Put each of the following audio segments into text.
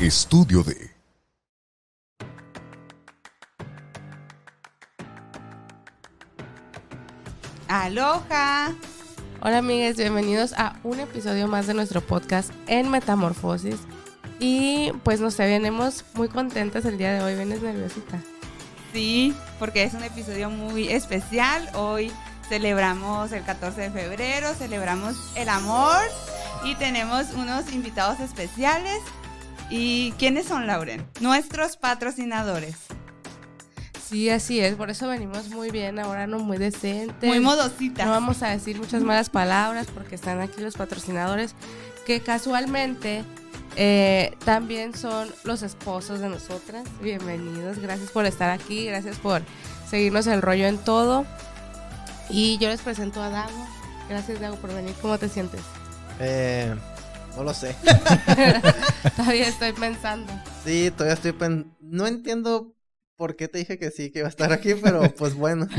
Estudio de Aloha. Hola amigas, bienvenidos a un episodio más de nuestro podcast en Metamorfosis. Y pues no sé, venimos muy contentas el día de hoy, vienes nerviosita. Sí, porque es un episodio muy especial. Hoy celebramos el 14 de febrero, celebramos el amor y tenemos unos invitados especiales. ¿Y quiénes son, Lauren? Nuestros patrocinadores. Sí, así es, por eso venimos muy bien, ahora no muy decentes. Muy modositas. No vamos a decir muchas malas palabras porque están aquí los patrocinadores que casualmente eh, también son los esposos de nosotras. Bienvenidos, gracias por estar aquí, gracias por seguirnos el rollo en todo. Y yo les presento a Dago. Gracias Dago por venir, ¿cómo te sientes? Eh, no lo sé. Todavía estoy pensando. Sí, todavía estoy pen... No entiendo por qué te dije que sí, que iba a estar aquí, pero pues bueno.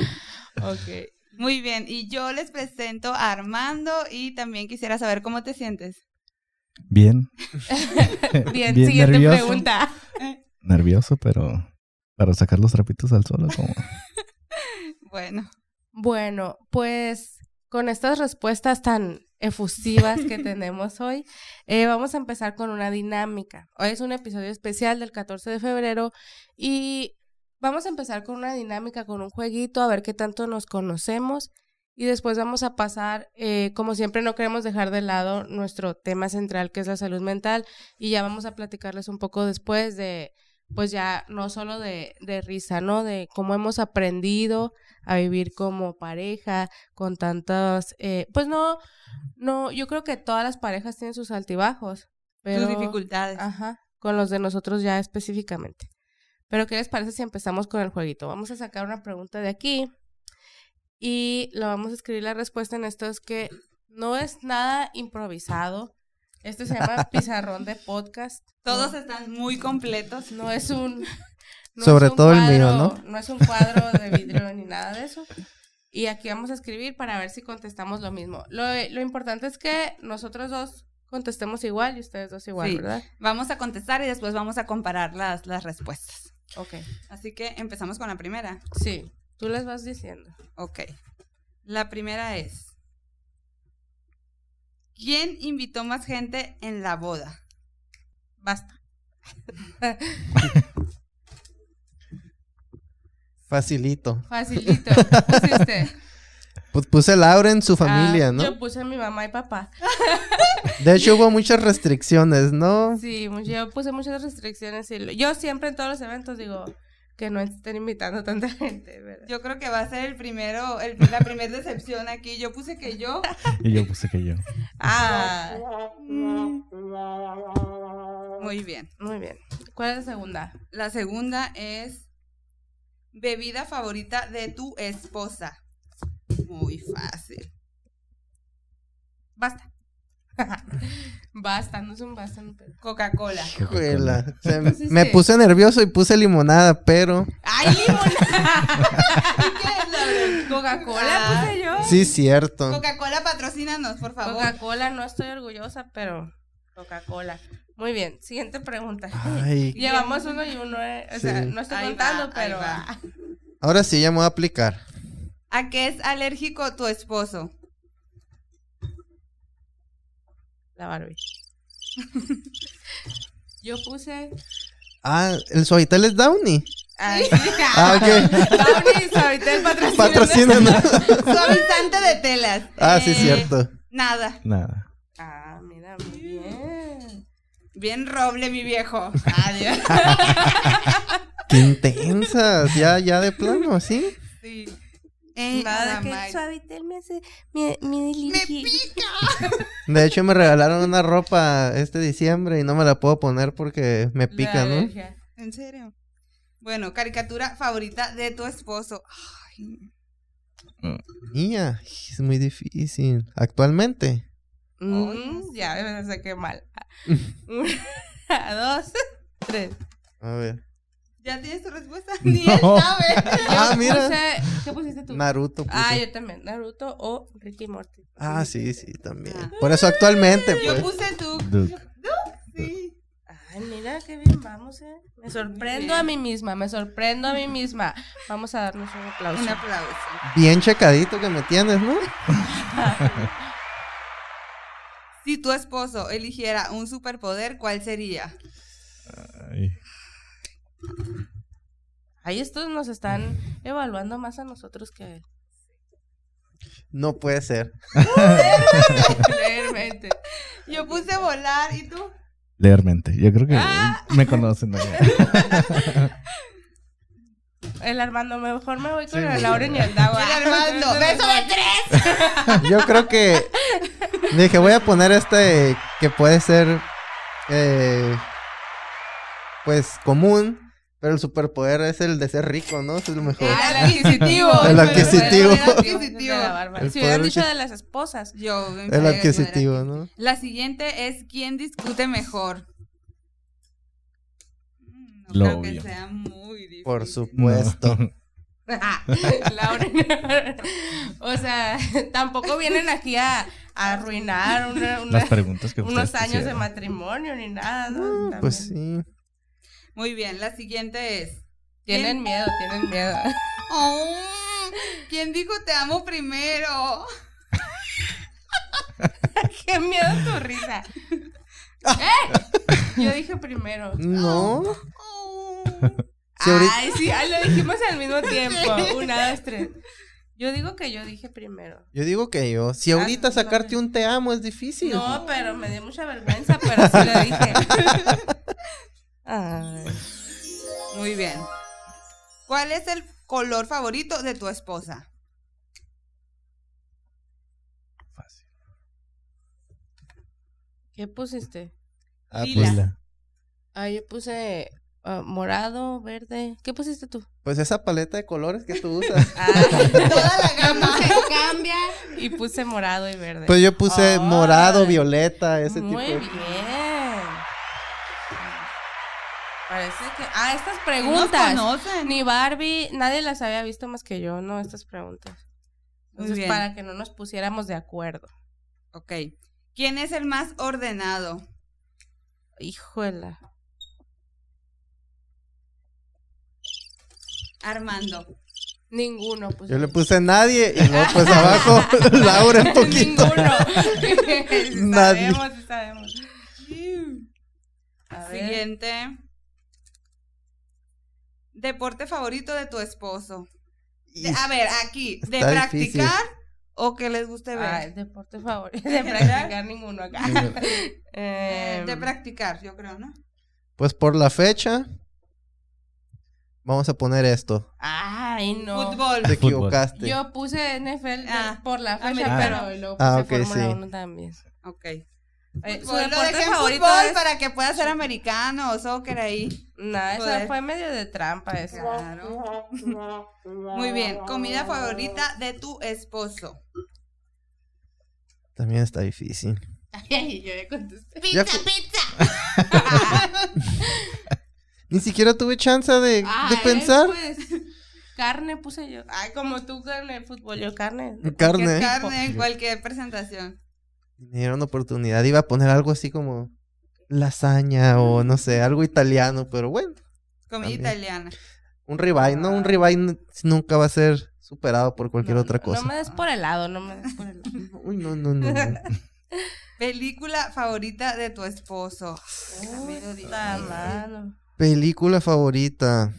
Ok. Muy bien, y yo les presento a Armando y también quisiera saber cómo te sientes. Bien, Bien, Bien siguiente nervioso. pregunta. nervioso, pero para sacar los trapitos al sol, como Bueno, Bueno, pues con estas respuestas tan efusivas que tenemos hoy, eh, vamos a empezar con una dinámica. Hoy es un episodio especial del 14 de febrero y vamos a empezar con una dinámica, con un jueguito, a ver qué tanto nos conocemos y después vamos a pasar, eh, como siempre no queremos dejar de lado nuestro tema central que es la salud mental y ya vamos a platicarles un poco después de, pues ya no solo de, de risa, ¿no? De cómo hemos aprendido a vivir como pareja, con tantas, eh, pues no, no, yo creo que todas las parejas tienen sus altibajos, pero, tus dificultades. ajá, con los de nosotros ya específicamente. Pero ¿qué les parece si empezamos con el jueguito? Vamos a sacar una pregunta de aquí y lo vamos a escribir la respuesta en esto es que no es nada improvisado. Esto se llama pizarrón de podcast. Todos No, están muy completos. no es un no Sobre es un todo el mío, cuadro- No es un cuadro de vidrio ni nada de eso. Y aquí vamos a escribir para ver si contestamos lo mismo. Lo, lo importante es que nosotros dos contestemos igual y ustedes dos igual, Sí. ¿verdad? Vamos a contestar y después vamos a comparar las, las respuestas. Ok. Así que empezamos con la primera. Sí, tú les vas diciendo. Ok. La primera es. ¿Quién invitó más gente en la boda? Basta. Facilito. Facilito. Pusiste. Pues puse Laura en su familia, Ah, ¿no? Yo puse a mi mamá y papá. De hecho, hubo muchas restricciones, ¿no? Sí, yo puse muchas restricciones. Y yo siempre en todos los eventos digo que no estén invitando tanta gente, ¿verdad? Yo creo que va a ser el primero, el- la primera decepción aquí. Yo puse que yo. y yo puse que yo. Ah, Muy bien. muy bien. ¿Cuál es la segunda? La segunda es bebida favorita de tu esposa. Muy fácil. Basta. basta, no es un basta. Coca-Cola. Pusiste? me puse nervioso y puse limonada, pero ¡Ay, limonada! ¿Y qué es? Coca-Cola Ah. puse yo. sí, cierto. Coca-Cola, patrocínanos, por favor. Coca-Cola, no estoy orgullosa, pero Coca-Cola. Muy bien, siguiente pregunta. Ay, Llevamos uno y uno, eh, o sea, no estoy Ahí contando, va, pero ahora sí ya me voy a aplicar. ¿A qué es alérgico tu esposo? La Barbie. Yo puse Ah, el suavitel es Downy. Ay, Ah, ok. Downy, Suavitel, patrocíname. Patrocínanos. Suavizante de telas. Ah, sí, Eh, cierto. Nada. Nada. Ah, mira, muy bien. Bien roble, mi viejo. Adiós. Qué intensas. Ya, ya de plano, ¿sí? Sí. Eh, Nada que más. Suavitel me hace me, me Me dirige. pica. De hecho, me regalaron una ropa este diciembre y no me la puedo poner porque me La pica, ¿no? ¿En serio? Bueno, caricatura favorita de tu esposo. Ay, Mía, es muy difícil. Actualmente. Mm, ya me sé qué mal. Una, dos, tres. A ver. ¿Ya tienes tu respuesta? Ni él sabe. Ah, Yo mira. puse- ¿Qué pusiste tú? Naruto. puse. Ah, yo también. Naruto o Ricky Morty. Ah, sí, sí, también. Ah. Por eso actualmente, Yo pues. puse tu. Duke. Sí. Ay, mira, qué bien vamos, ¿eh? Me sorprendo a mí misma, me sorprendo a mí misma. Vamos a darnos un aplauso. Un aplauso. Bien checadito que me tienes, ¿no? Si tu esposo eligiera un superpoder, ¿cuál sería? Ay, Ahí estos nos están evaluando más a nosotros que a él. No puede ser. Realmente. Yo puse volar, ¿y tú? leer mente. Yo creo que Ah. me conocen. ¿no? El Armando, mejor me voy con Sí, el Lauren y el Dago. El Armando, beso de tres. Yo creo que dije, voy a poner este que puede ser eh, pues común, pero el superpoder es el de ser rico, ¿no? Eso es lo mejor. Ah, el adquisitivo. El adquisitivo. El adquisitivo. Si hubieran dicho de las esposas. Yo, El que adquisitivo. ¿no? La siguiente es ¿quién discute mejor? No Lo creo que obvio. sea muy difícil. Por supuesto. Lauren. o sea, tampoco vienen aquí a, a arruinar una- una- Las preguntas que unos años de matrimonio ni nada. ¿no? Ah, Pues sí. Muy bien, la siguiente es Tienen miedo, tienen miedo. Oh, ¿Quién dijo te amo primero? Qué miedo tu risa. ¿Eh? Yo dije primero. No. Oh. Si ahorita- Ay, sí, ay, lo dijimos al mismo tiempo. Una, dos, tres. Yo digo que yo dije primero. Yo digo que yo. Si Ah, ahorita sacarte no. un te amo es difícil. No, pero me dio mucha vergüenza, pero sí lo dije. Ay. Muy bien. ¿Cuál es el color favorito de tu esposa? Fácil. ¿Qué pusiste? Ah, Lila. pues, Lila. Ah, yo puse ah, morado, verde. ¿Qué pusiste tú? pues esa paleta de colores que tú usas. Ah, Toda la gama. cambia. Y puse morado y verde. Pues yo puse morado, violeta, ese Muy tipo de bien. Parece que. Ah, estas ¿Nos preguntas. conocen? Ni Barbie, nadie las había visto más que yo, ¿no? Estas preguntas. Muy Entonces, bien. para que no nos pusiéramos de acuerdo. Ok. ¿Quién es el más ordenado? Híjola. Armando. Ninguno, pues. Yo le puse nadie y luego pues abajo Laura un poquito. Ninguno. Nadie. Sabemos, sabemos. A ver. Siguiente. Deporte favorito de tu esposo. De- a ver, aquí, ¿de Está practicar difícil. o que les guste ver? Ah, el deporte favorito. De practicar ninguno acá. Eh, Em, de practicar, yo creo, ¿no? Pues por la fecha vamos a poner esto. Ay, no. Fútbol. Te Fútbol. equivocaste. Yo puse NFL Ah, por la fecha, americano. pero luego Ah, puse ok, Fórmula sí. 1 también. Ok. Eh, su Fútbol, lo deporte favorito fútbol es... para que pueda ser americano o soccer ahí. Esa Joder. fue medio de trampa esa. Claro. Muy bien. Comida favorita de tu esposo. También está difícil. Ay, yo ya contesté. Ya Pizza, pizza. Ni siquiera tuve chance de, pensar. pues, carne puse yo. Ay, como tú el fútbol, yo carne. de Carne. Carne en cualquier presentación. Me dieron oportunidad. Iba a poner algo así como lasaña o no sé, algo italiano, pero bueno. Comida También. italiana. Un ribeye, ¿no? Un ribeye nunca va a ser superado por cualquier No, otra cosa. No me des por el lado, no me des por el lado. Uy, no, no, no. no. Película favorita de tu esposo. Uy, mano. Película favorita.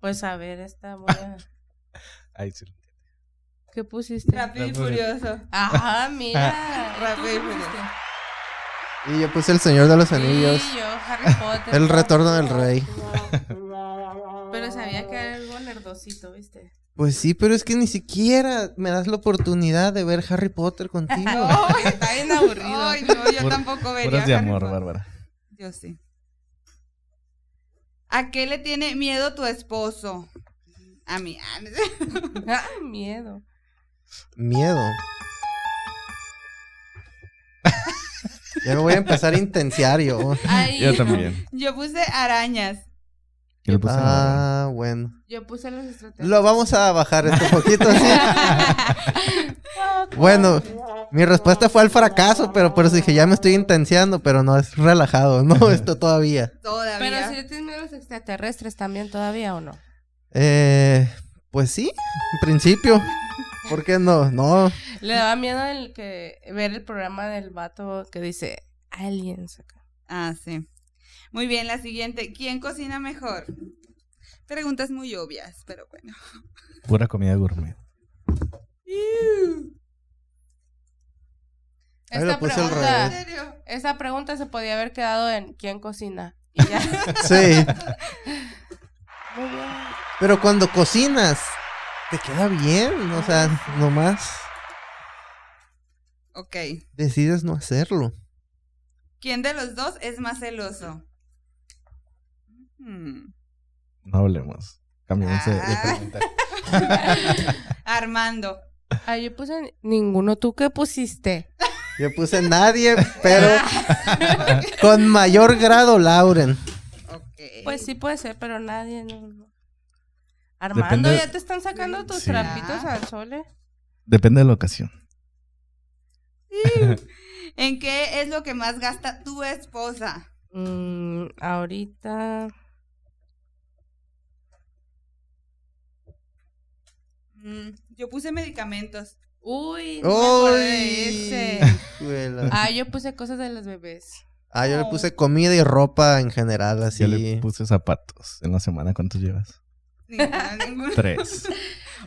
Pues a ver, esta voy a... Ahí sí. ¿Qué pusiste? Rápido y furioso. Ajá, mira. ¿Y tú Rápido y furioso. Y yo puse El Señor de los Anillos. Sí, yo, Harry Potter. El Retorno del Rey. Pero sabía que era algo nerdosito, ¿viste? Pues sí, pero es que ni siquiera me das la oportunidad de ver Harry Potter contigo. Ay, está bien aburrido. Ay, no, yo Pur- tampoco vería. Puras de Harry amor, Potter. Bárbara. Yo sí. ¿A qué le tiene miedo tu esposo? A mí. Ah, miedo. Miedo. Ya me voy a empezar a intenciar yo. Ay, Yo también. Yo puse arañas. Yo puse. Ah, bueno. Yo puse los extraterrestres. Lo vamos a bajar este poquito así. Bueno, mi respuesta fue al fracaso, pero por eso dije, ya me estoy intenseando, pero no, es relajado, no, esto todavía. Todavía. Pero si le tienes miedo a los extraterrestres también todavía o no. Eh, pues sí, en principio. ¿Por qué no? No. Le daba miedo el que ver el programa del vato que dice aliens acá. Ah, sí. Muy bien, la siguiente. ¿Quién cocina mejor? Preguntas muy obvias, pero bueno. Pura comida gourmet. Esta ¿En pregunta, se podía haber quedado en ¿quién cocina? Y ya. Sí. Muy bien. Pero cuando cocinas, te queda bien, o sea, nomás Ok. decides no hacerlo. ¿Quién de los dos es más celoso? Hmm. No hablemos. Cambiamos de, de Ah. pregunta. Armando. Ah, yo puse ninguno. ¿Tú qué pusiste? Yo puse nadie, pero con mayor grado Lauren. Ok. Pues sí puede ser, pero nadie. No, no. Armando, Depende- ya te están sacando tus Sí. trapitos al sol. Depende de la ocasión. ¿En qué es lo que más gasta tu esposa? Mm, ahorita. Mm, yo puse medicamentos. Uy, no me de ¡Uy! ese. Ah, yo puse cosas de los bebés. Ah, yo le puse comida y ropa en general, así. Yo le puse zapatos. En la semana, ¿cuántos llevas? Ninguno. Tres.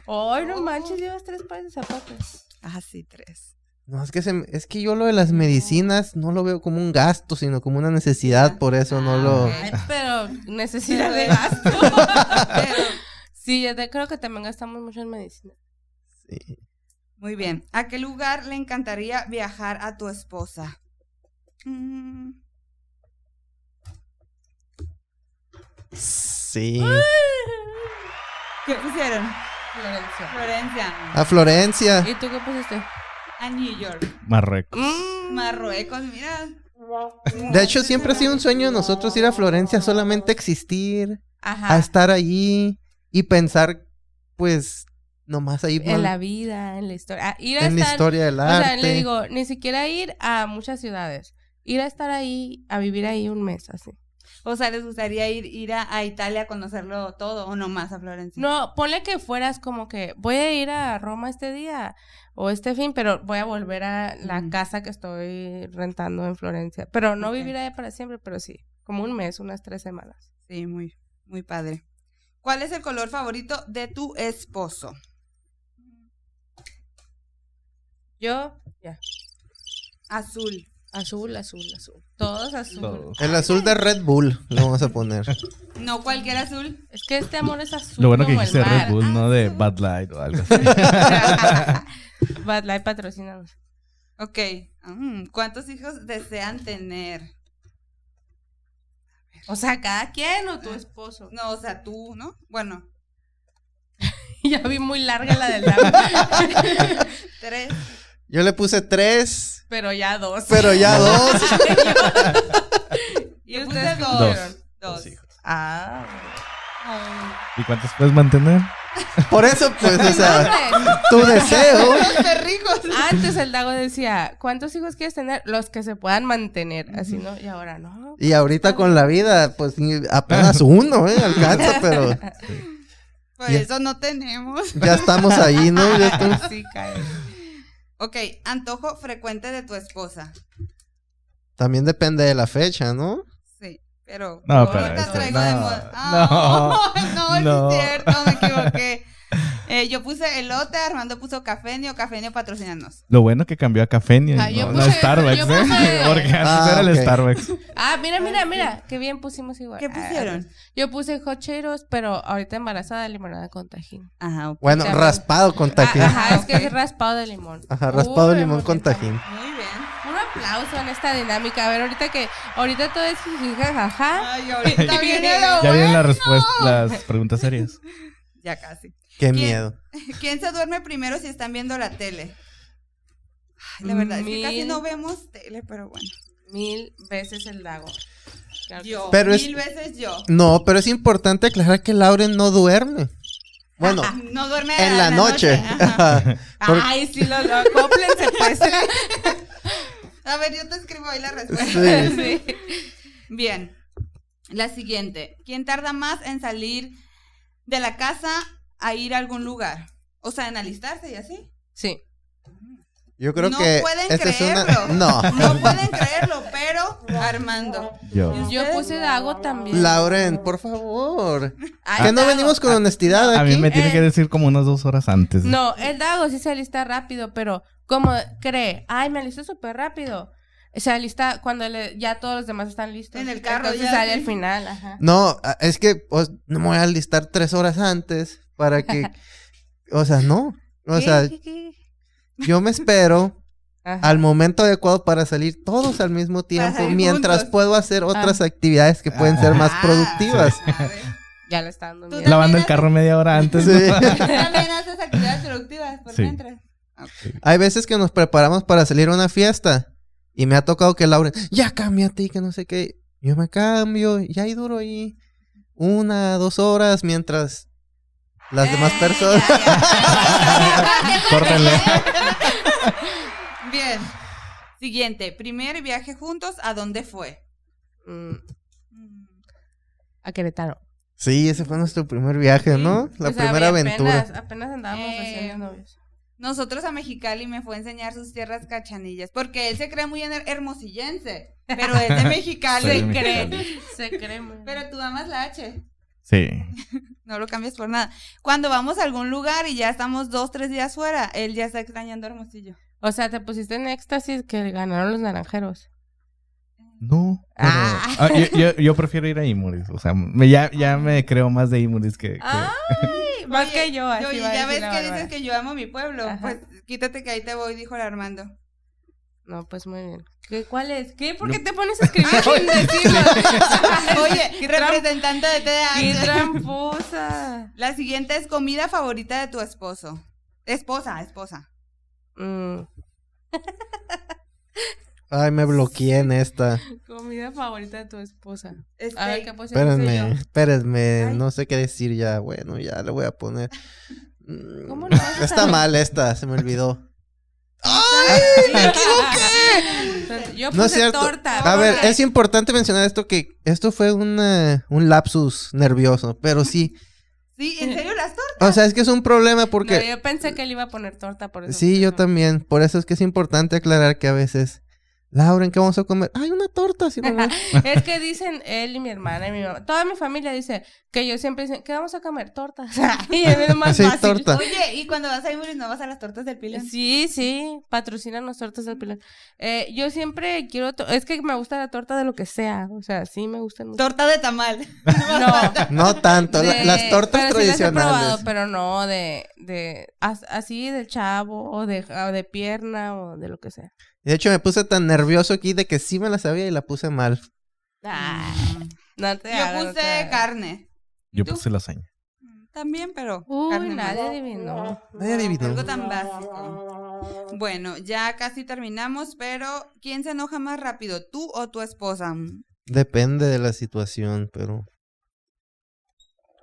Ay, no manches, llevas tres pares de zapatos. Ah, sí, tres. No, es que, se es que yo lo de las medicinas no lo veo como un gasto, sino como una necesidad, por eso no lo... Ay, pero necesidad de gasto. Pero, sí, yo te- creo que también gastamos mucho en medicina. Sí. muy bien. ¿A qué lugar le encantaría viajar a tu esposa? Mm, Sí. ¿Qué pusieron? Florencia. Florencia. A Florencia. ¿Y tú qué pusiste? A New York. Marruecos. Mm, Marruecos, mira. De hecho, siempre ha sido un sueño de nosotros ir a Florencia, solamente existir, Ajá. a estar allí y pensar, pues, nomás ahí En la vida, en la historia. Ah, ir a en la historia del O arte. sea, le digo, ni siquiera ir a muchas ciudades. Ir a estar ahí, a vivir ahí un mes, así. O sea, ¿les gustaría ir, ir a, a Italia a conocerlo todo o nomás a Florencia? No, ponle que fueras como que voy a ir a Roma este día o este fin, pero voy a volver a la casa que estoy rentando en Florencia. Pero no vivir allá para siempre, pero sí, como un mes, unas tres semanas. Sí, muy, muy padre. ¿Cuál es el color favorito de tu esposo? Yo, ya, Azul. Azul, azul, azul. Todos azul. Todos. El azul de Red Bull, le vamos a poner. No cualquier azul. Es que este amor es azul. Lo bueno que como el dijiste. Red Bull, no de Bad Light o algo así. Bad Light patrocinados. Ok. Mm, ¿Cuántos hijos desean tener? O sea, cada quien o tu esposo. No, o sea, tú, ¿no? Bueno, ya vi muy larga la del lado. tres. Yo le puse tres, pero ya dos. pero ya dos. ¿Y ustedes dos. Dos. Dos hijos. Ah. ¿Y cuántos puedes mantener? Por eso, pues, o sea, tu deseo. Antes el Dago decía, ¿cuántos hijos quieres tener? Los que se puedan mantener, así, ¿no? Y ahora no. Y ahorita con la vida, pues apenas uno, ¿eh? Alcanza, pero Por Ya. eso no tenemos. ya estamos ahí, ¿no? Ya estamos- Sí, cae. Ok, antojo frecuente de tu esposa. También depende de la fecha, ¿no? Sí, pero No, pero este, no, de moda. No, no. sí es cierto, me equivoqué. Eh, yo puse elote, Armando puso cafenio, cafenio patrocinanos. Lo bueno que cambió a Cafenio Ah, no, no puse- Starbucks, yo ¿eh? puse- Porque antes Ah, era el. Starbucks. Ah, mira, mira, mira. Qué bien pusimos igual. ¿Qué pusieron? Ah, yo puse hot Cheetos, pero ahorita embarazada limonada con tajín. Ajá, ok. Bueno, Ya, raspado con tajín. Ah, ajá, es que es raspado de limón. Ajá, raspado de limón con tajín. Muy bien. Un aplauso en esta dinámica. A ver, ahorita que, ahorita todo es jijiji, jaja. Ay, ahorita viene lo Ya bueno. vienen las respuestas, las preguntas serias. Ya casi. Qué ¿Quién? miedo. ¿Quién se duerme primero si están viendo la tele? Ay, la verdad es que casi no vemos tele, pero bueno. Mil veces el. Claro que Yo, Pero es- mil veces yo. No, pero es importante aclarar que Lauren no duerme. Bueno, No duerme en la noche. Ay, sí, lo, lo acóplense, pues. A ver, yo te escribo ahí la respuesta. Sí. Sí. Bien. La siguiente. ¿Quién tarda más en salir de la casa a ir a algún lugar? O sea, en alistarse y así. Sí. Yo creo no que pueden es una... creerlo. No. No pueden creerlo, pero Armando. Yo. Yo puse Dago también. Lauren, por favor. Ay, Que no Dago. venimos con honestidad A mí aquí. me tiene Eh. que decir como unas dos horas antes. No, el Dago sí se alista rápido, pero como cree, ay, me alisté súper rápido. Se alista cuando le- ya todos los demás están listos. En el carro Entonces ya, sale al final, ajá. No, a- es que pues, no me voy a alistar tres horas antes para que... O sea, no. O sea, ¿Qué? ¿Qué? yo me espero Ajá. al momento adecuado para salir todos al mismo tiempo mientras juntos. puedo hacer otras actividades que pueden ser más Ah, productivas. Ya le está dando miedo. Lavando el carro media hora antes. Sí. ¿no? ¿Tú también haces actividades productivas por Sí. mientras? Hay veces que nos preparamos para salir a una fiesta y me ha tocado que Lauren, ya cámbiate y que no sé qué. Yo me cambio y ahí duro ahí una, dos horas mientras las demás Eh, personas... Córtenle. Bien. Siguiente. Primer viaje juntos, ¿a dónde fue? Mm, a Querétaro. Sí, ese fue nuestro primer viaje, ¿no? La O sea, primera había aventura. Apenas, apenas andábamos Eh, recién de novios. Nosotros a Mexicali me fue a enseñar sus tierras cachanillas, porque él se cree muy her- hermosillense, pero es de Mexicali. Se cree. Se cree muy bien. Pero tú amas la H. Sí. No lo cambias por nada. Cuando vamos a algún lugar y ya estamos dos, tres días fuera, él ya está extrañando Hermosillo. O sea, te pusiste en éxtasis que ganaron los naranjeros. No. pero- Ah. Ah, yo, yo- yo prefiero ir a Imuris. O sea, me- ya, ya me creo más de Imuris que. que- Ay, más Oye, que yo. Así a ya ves que dices que yo amo mi pueblo. Ajá. Pues quítate que ahí te voy, dijo el Armando. No, pues muy bien. ¿Qué, ¿Cuál es? ¿Qué? ¿Por qué te pones a escribir sin decirlo? Oye, Qué representante de ¡Qué TDAH. tramposa! La siguiente es comida favorita de tu esposo. Esposa, esposa. Mm, Ay, me bloqueé en esta. comida favorita de tu esposa. Este, A ver, ¿qué puse Espérenme, espérenme, Ay. no sé qué decir ya. Bueno, ya le voy a poner. Mm, ¿Cómo no a Está mal esta, se me olvidó. Yo puse No es cierto. torta. A ver, es importante mencionar esto que esto fue una- un lapsus nervioso, pero sí. Sí, ¿en serio las tortas? O sea, es que es un problema No, porque... yo pensé que él iba a poner torta por eso. Sí, yo también. Por eso es que es importante aclarar que a veces... Laura, ¿en qué vamos a comer? Ay, una torta. Sí, mamá. Es que dicen él y mi hermana y mi mamá. Toda mi familia dice que yo siempre dicen, ¿qué vamos a comer? Tortas. y es lo más Sí, fácil. torta. Oye, y cuando vas a Imuris no vas a las tortas del pilón. Sí, sí, patrocinan las tortas del pilón. Eh, yo siempre quiero, to- es que me gusta la torta de lo que sea, o sea, sí me gustan mucho. Torta de tamal. No, No tanto. de- las tortas pero sí las he tradicionales. probado, pero no de, de, as- así del chavo, o de, o de pierna, o de lo que sea. De hecho, me puse tan nervioso aquí de que sí me la sabía y la puse mal. Ay, no te Yo hagas, no te puse hagas. carne. ¿Y Yo tú? puse lasaña. También, pero Uy, carne nadie adivinó. Nadie adivinó. Algo tan básico. Bueno, ya casi terminamos, pero ¿quién se enoja más rápido, tú o tu esposa? Depende de la situación, pero...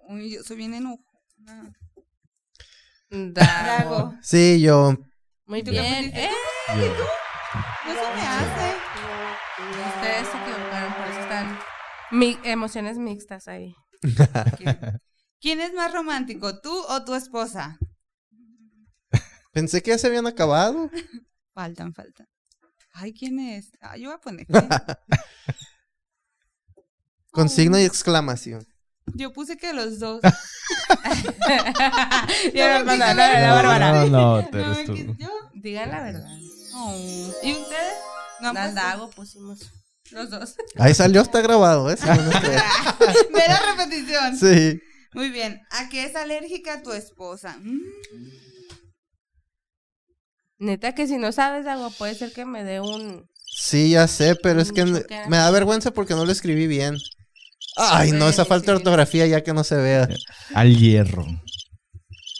Uy, yo soy bien enojada. Dago. Drago. Sí, yo... Muy ¿Tú qué bien. ¿Eh? Yo- No se me hace. Ustedes se equivocaron, por eso están mi- emociones mixtas ahí. ¿Quién es más romántico, tú o tu esposa? Pensé que ya se habían acabado. Faltan, faltan. Ay, ¿quién es? Ah, yo voy a poner. Con signo y exclamación. Yo puse que los dos. Ya No me no, no, no, Bárbara. No, no, No, yo. Oh. ¿Y ustedes? No, pues, Nandago pusimos. Los dos. Ahí salió, está grabado, ¿eh? Si no nos creen. Ve la repetición. Sí. Muy bien. ¿A qué es alérgica tu esposa? Mm. Neta que si no sabes algo, puede ser que me dé un... Sí, ya sé, pero es que me da vergüenza porque no lo escribí bien. Ay, no, esa falta de ortografía ya que no se vea. Al hierro.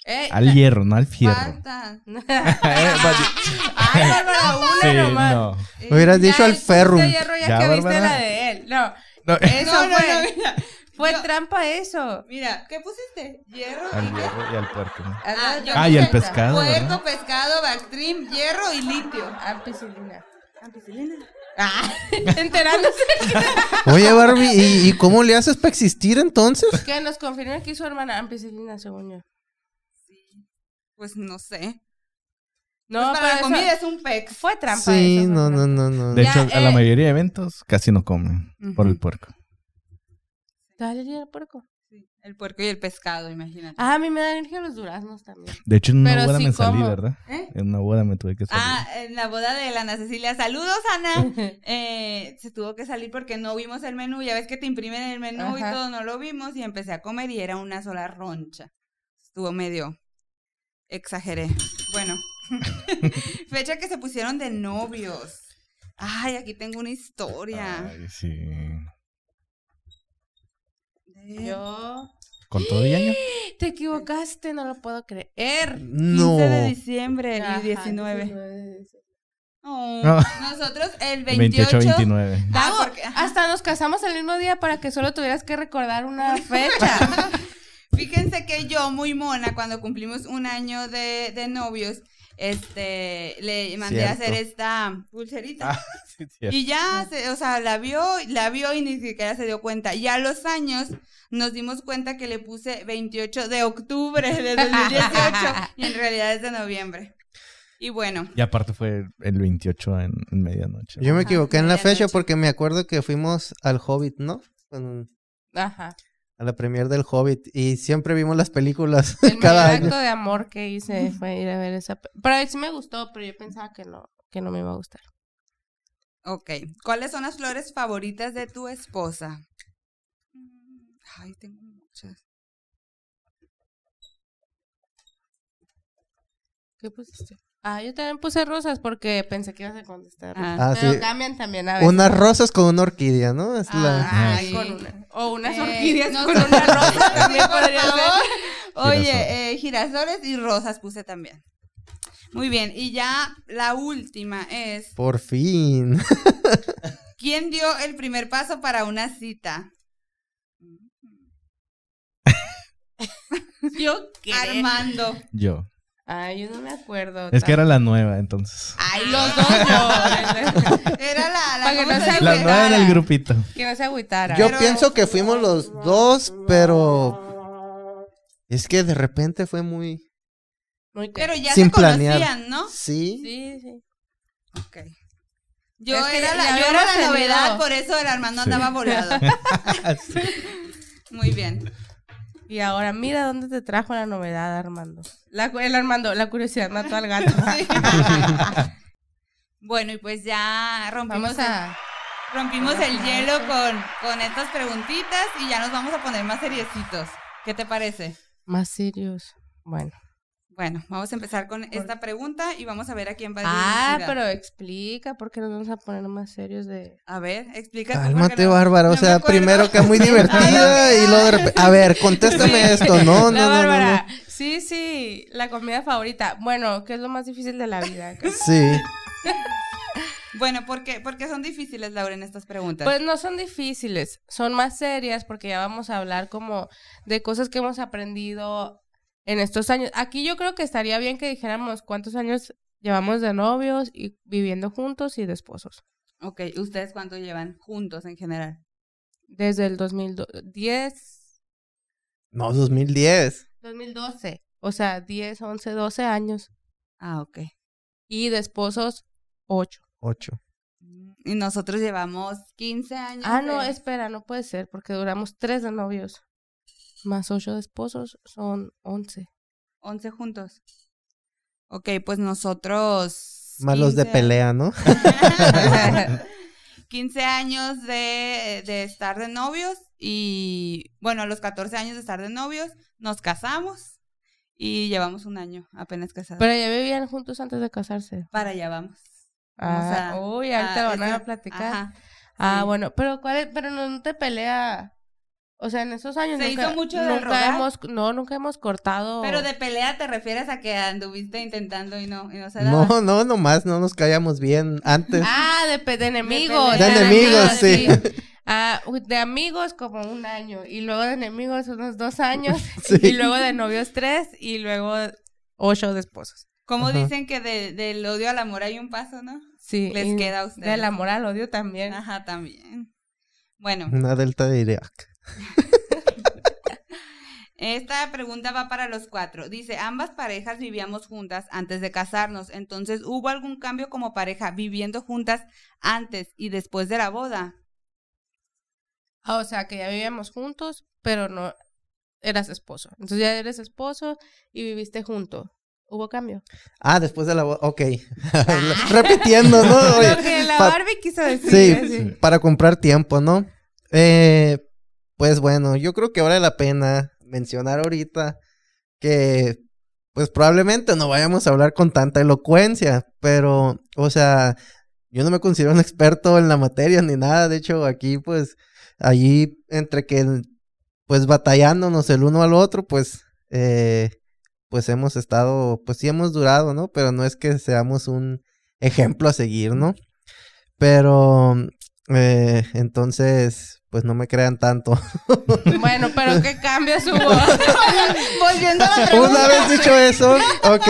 ¡Eh! Al hierro, no al fierro. Faltan. Eh, but- ¡Ay, Bárbara! Una sí, nomás. no. Me hubieras dicho Ya, al el ferrum. hierro ya, Ya, que viste la de él. No, No, eso No, no, fue... no, mira. Fue trampa eso. Mira, ¿qué pusiste? Hierro Al y hierro y al puerco. ¿no? Ah, Ah, y el puse pescado, ¿verdad? Puerco, pescado, Bactrim, hierro y litio. Ampicilina. Ampicilina. Ah, enterándose Oye, Barbie, ¿y, y cómo le haces para existir entonces? que nos confirme aquí su hermana ampicilina, según yo. Pues no sé. No, Pues para la comida eso es un pex. fue trampa. Sí, eso, no, no, no, no. De Ya, hecho, a la eh. mayoría de eventos casi no comen por el puerco. Dale, el puerco. Sí, El puerco y el pescado, imagínate. Ah, a mí me dan alergia los duraznos también. De hecho, en una Pero boda sí me salí. ¿verdad? ¿Eh? En una boda me tuve que salir. Ah, en la boda de la Ana Cecilia. Saludos, Ana. Eh, se tuvo que salir porque no vimos el menú. Ya ves que te imprimen el menú y todo, no lo vimos. Y empecé a comer y era una sola roncha. Estuvo medio. Exageré. Bueno. Fecha que se pusieron de novios. Ay, aquí tengo una historia. Ay, sí. De- Yo. ¿Con todo y año? Te equivocaste, no lo puedo creer. 15 No. de diciembre Ajá, y 19. 19. Oh, No. Nosotros el 28 28. 29. Ah, porque- ajá. hasta nos casamos el mismo día para que solo tuvieras que recordar una fecha. Fíjense que yo, muy mona, cuando cumplimos un año de, de novios, este, le mandé a hacer esta pulserita. Ah, sí. Y ya, se- o sea, la vio, la vio y ni siquiera se dio cuenta. Y a los años nos dimos cuenta que le puse 28 de octubre de 2018 y en realidad es de noviembre. Y bueno, Y aparte fue el 28 en, en medianoche. Yo me Ajá, equivoqué en la fecha porque me acuerdo que fuimos al Hobbit, ¿no? Con- Ajá. A la premier del Hobbit y siempre vimos las películas El cada acto de amor que hice fue ir a ver esa. pe- Pero sí me gustó, pero yo pensaba que no, que no me iba a gustar. ok. ¿Cuáles son las flores favoritas de tu esposa? Ay, tengo muchas. ¿Qué pusiste? Ah, yo también puse rosas porque pensé que ibas a contestar. Ah. Ah, pero sí. cambian también a veces. Unas rosas con una orquídea, ¿no? Es la... Ah, Ay. con una. O unas Eh, orquídeas no con una rosa rosas, también por podría ser. Oye, eh, girasoles y rosas puse también. Muy bien, y ya la última es, Por fin. ¿quién dio el primer paso para una cita? Yo qué. Armando. Yo. Ay, yo no me acuerdo. Es que era la nueva, entonces. Ay, los dos. Era la, la, nueva en el grupito. que no se agüitara. Yo Pero- pienso que fuimos los dos, pero es que de repente fue muy... Muy Pero ya Sin se planear. conocían, ¿no? Sí. Sí, sí. Ok. Yo Es que era la, yo era la novedad, por eso el Armando Sí. andaba volado. Muy bien. Y ahora mira dónde te trajo la novedad, Armando. La, el Armando, la curiosidad mató al gato. Bueno, y pues ya rompimos, a... el, rompimos el hielo con, con estas preguntitas y ya nos vamos a poner más seriecitos. ¿Qué te parece? Más serios. Bueno. Bueno, vamos a empezar con esta pregunta y vamos a ver a quién va a Ah, pero explica por qué nos vamos a poner más serios de... A ver, explica. Cálmate, porque no- Bárbara. no O sea, primero que muy divertida y luego de repente... A ver, contéstame esto. No, no, la no, no, Bárbara. no. Sí, sí, la comida favorita. Bueno, ¿qué es lo más difícil de la vida? Sí. Bueno, ¿por qué, por qué son difíciles, Laura, en estas preguntas? Pues no son difíciles, son más serias porque ya vamos a hablar como de cosas que hemos aprendido en estos años. Aquí yo creo que estaría bien que dijéramos cuántos años llevamos de novios y viviendo juntos y de esposos. ok, ¿ustedes cuánto llevan juntos en general? Desde el 2010, No, 2010. 2012, o sea, 10, 11, 12 años. Ah, ok. Y de esposos, 8. Ocho. Y nosotros llevamos 15 años. Ah, no, de- espera, no puede ser porque duramos 3 de novios. Más 8 de esposos son 11. 11 juntos. Ok, pues nosotros... Más los de 15 pelea, ¿no? 15 años de, de estar de novios y, bueno, a los 14 años de estar de novios, nos casamos y llevamos un año apenas casados. Pero ya vivían juntos antes de casarse. Para allá vamos. Vamos Ah, a- uy, ahorita a lo van a platicar. Ajá. Ah, sí. bueno, pero ¿cuál es? Pero no, no te pelea. O sea, en esos años ¿Se nunca, hizo mucho de nunca rogar? hemos, no, nunca hemos cortado. Pero de pelea te refieres a que anduviste intentando y no, y no se daba. No, no, nomás no nos callamos bien antes. Ah, de, pe- de enemigos. De enemigos, sí. Ah, de amigos como un año y luego de enemigos unos dos años Sí. y luego de novios tres y luego ocho de esposos. Como Ajá. dicen que de- del odio al amor hay un paso, ¿no? Sí. Les queda a ustedes. Del amor al odio también. Ajá, también. Bueno, Una delta de Irak. esta pregunta va para los cuatro. Dice, ambas parejas vivíamos juntas antes de casarnos, entonces ¿hubo algún cambio como pareja viviendo juntas antes y después de la boda? Ah, o sea, que ya vivíamos juntos, pero no eras esposo. Entonces ya eres esposo y viviste junto. ¿Hubo cambio? Ah, después de la boda. Ok. Repitiendo, ¿no? Lo que la pa- Barbie quiso decir. Sí, así. para comprar tiempo, ¿no? Eh, pues bueno, yo creo que vale la pena mencionar ahorita que pues probablemente no vayamos a hablar con tanta elocuencia, pero, o sea, yo no me considero un experto en la materia ni nada, de hecho aquí pues allí entre que pues batallándonos el uno al otro, pues eh, pues hemos estado, pues sí hemos durado, ¿no? Pero no es que seamos un ejemplo a seguir, ¿no? Pero eh, entonces, pues no me crean tanto. Bueno, pero ¿qué cambios hubo? Volviendo a la pregunta. Una vez dicho eso, ok.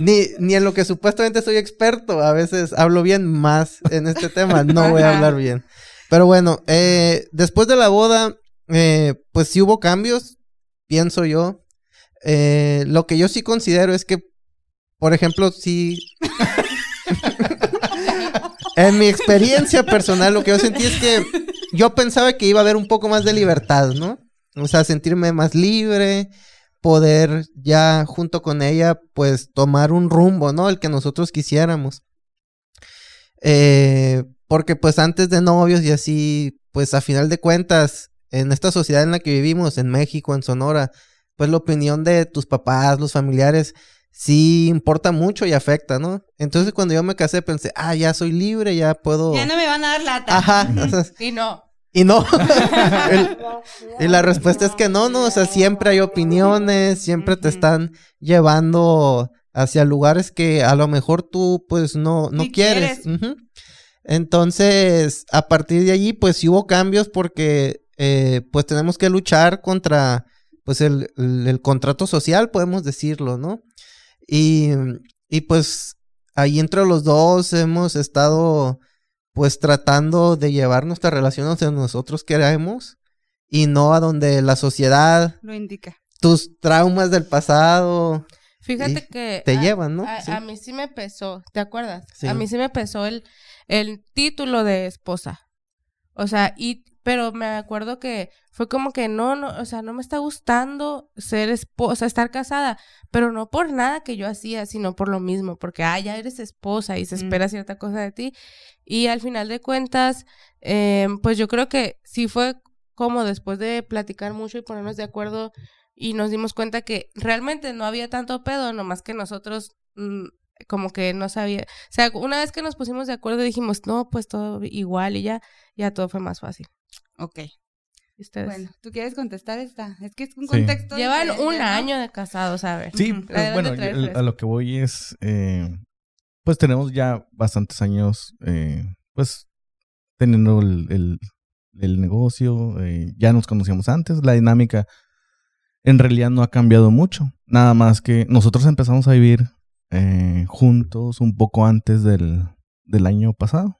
Ni, ni en lo que supuestamente soy experto, a veces hablo bien más en este tema, no voy a hablar bien. Pero bueno, eh, después de la boda, eh, pues sí hubo cambios, pienso yo. Eh, lo que yo sí considero es que, por ejemplo, sí... en mi experiencia personal, lo que yo sentí es que yo pensaba que iba a haber un poco más de libertad, ¿no? O sea, sentirme más libre, poder ya junto con ella, pues tomar un rumbo, ¿no? El que nosotros quisiéramos. Eh, porque pues antes de novios y así, pues a final de cuentas, en esta sociedad en la que vivimos, en México, en Sonora, pues la opinión de tus papás, los familiares, sí importa mucho y afecta, ¿no? Entonces cuando yo me casé pensé, ah, ya soy libre, ya puedo... Ya no me van a dar lata. Ajá, o sea, Y no. y no. El- y la respuesta es que no, no, o sea, siempre hay opiniones, siempre te están llevando hacia lugares que a lo mejor tú pues no, no quieres. Entonces, a partir de allí, pues sí hubo cambios porque eh, pues tenemos que luchar contra pues el, el- el contrato social, podemos decirlo, ¿no? Y, y pues ahí entre los dos hemos estado pues tratando de llevar nuestra relación hacia nosotros queremos y no a donde la sociedad, Lo indica. tus traumas del pasado Fíjate que... te a- llevan, ¿no? A, Sí. a mí sí me pesó, ¿te acuerdas? Sí. A mí sí me pesó el, el título de esposa. O sea, y, pero me acuerdo que fue como que no, no, o sea, no me está gustando ser esposa, estar casada, pero no por nada que yo hacía, sino por lo mismo, porque, ah, ya eres esposa y se Mm. espera cierta cosa de ti. Y al final de cuentas, eh, pues yo creo que sí fue como después de platicar mucho y ponernos de acuerdo y nos dimos cuenta que realmente no había tanto pedo, nomás que nosotros mm, como que no sabía, o sea, una vez que nos pusimos de acuerdo dijimos, no, pues todo igual y ya, ya todo fue más fácil. Ok. Bueno, ¿tú quieres contestar esta? Es que es un Sí. contexto Llevan un ¿no? año de casados, a ver. Sí, pero bueno, yo- a lo que voy es, eh, pues tenemos ya bastantes años, eh, pues teniendo el, el- el negocio, eh, ya nos conocíamos antes, la dinámica en realidad no ha cambiado mucho, nada más que nosotros empezamos a vivir eh, juntos un poco antes del, del año pasado.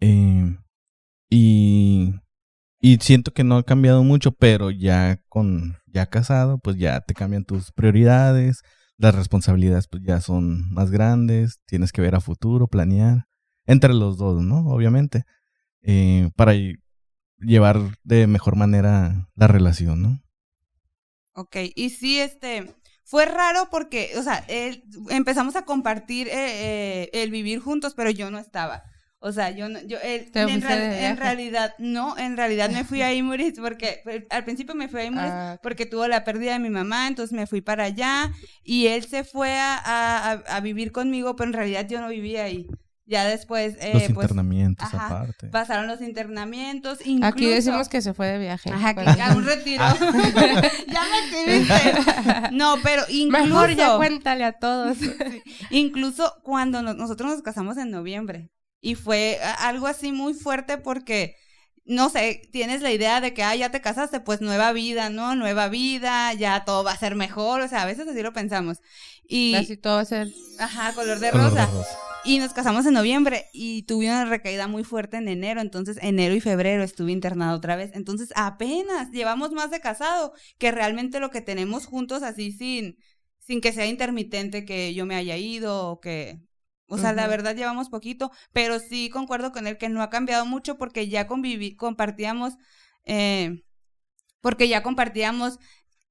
Eh, y, y siento que no ha cambiado mucho, pero ya con ya casado, pues ya te cambian tus prioridades, las responsabilidades pues ya son más grandes, tienes que ver a futuro, planear entre los dos, ¿no? Obviamente, eh, para ll- llevar de mejor manera la relación, ¿no? Ok, y sí, este, fue raro porque, o sea, él- empezamos a compartir eh, eh, el vivir juntos, pero yo no estaba. O sea, yo, no- yo, él- Te en, realidad, no, en realidad me fui a Imuris porque pues, al principio me fui a Imuris Ah, porque tuvo la pérdida de mi mamá, entonces me fui para allá y él se fue a, a- vivir conmigo, pero en realidad yo no vivía ahí. Ya después, eh, Los pues, internamientos ajá, aparte. pasaron los internamientos, incluso... Aquí decimos que se fue de viaje. Ajá, que Bueno. a un retiro. ya me exhibiste. No, pero incluso, Mejor ya cuéntale a todos. incluso cuando nos- nosotros nos casamos en noviembre. Y fue algo así muy fuerte porque, no sé, tienes la idea de que, ah, ya te casaste, pues nueva vida, ¿no? Nueva vida, ya todo va a ser mejor, o sea, a veces así lo pensamos. Y, Así todo va a ser. ajá, color de Color de rosa. rosa. Y nos casamos en noviembre y tuve una recaída muy fuerte en enero, entonces enero y febrero estuve internado otra vez. Entonces apenas llevamos más de casado que realmente lo que tenemos juntos así sin, sin que sea intermitente que yo me haya ido o que... O sea, la verdad llevamos poquito, pero sí concuerdo con él que no ha cambiado mucho porque ya conviví, compartíamos, eh, porque ya compartíamos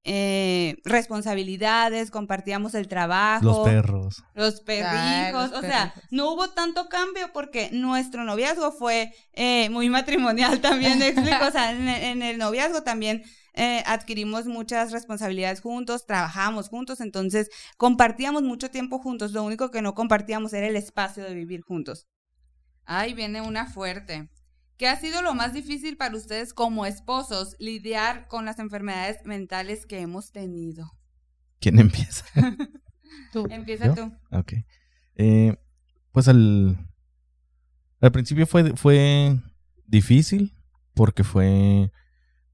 eh, responsabilidades, compartíamos el trabajo. Los perros. Los perrijos, Ay, los o sea, no hubo tanto cambio porque nuestro noviazgo fue eh, muy matrimonial también, ¿me explico? O sea, en, en el noviazgo también eh, adquirimos muchas responsabilidades juntos, trabajamos juntos, entonces compartíamos mucho tiempo juntos, lo único que no compartíamos era el espacio de vivir juntos. Ay, viene una fuerte. ¿Qué ha sido lo más difícil para ustedes como esposos lidiar con las enfermedades mentales que hemos tenido? ¿Quién empieza? Tú. Empieza ¿Yo? tú. Ok. Eh, pues al, al principio fue, fue difícil porque fue,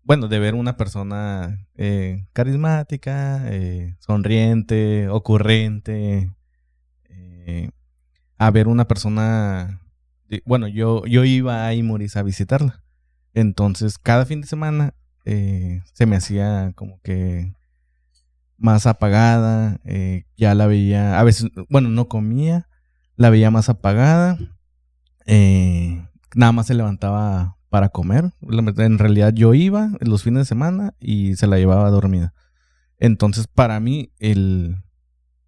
bueno, de ver una persona eh, carismática, eh, sonriente, ocurrente, eh, a ver una persona, bueno, yo, yo iba a Imuris a visitarla. Entonces, cada fin de semana eh, se me hacía como que más apagada, ya la veía, a veces, bueno, no comía, la veía más apagada, nada más se levantaba para comer, en realidad yo iba los fines de semana y se la llevaba dormida. Entonces, para mí, el,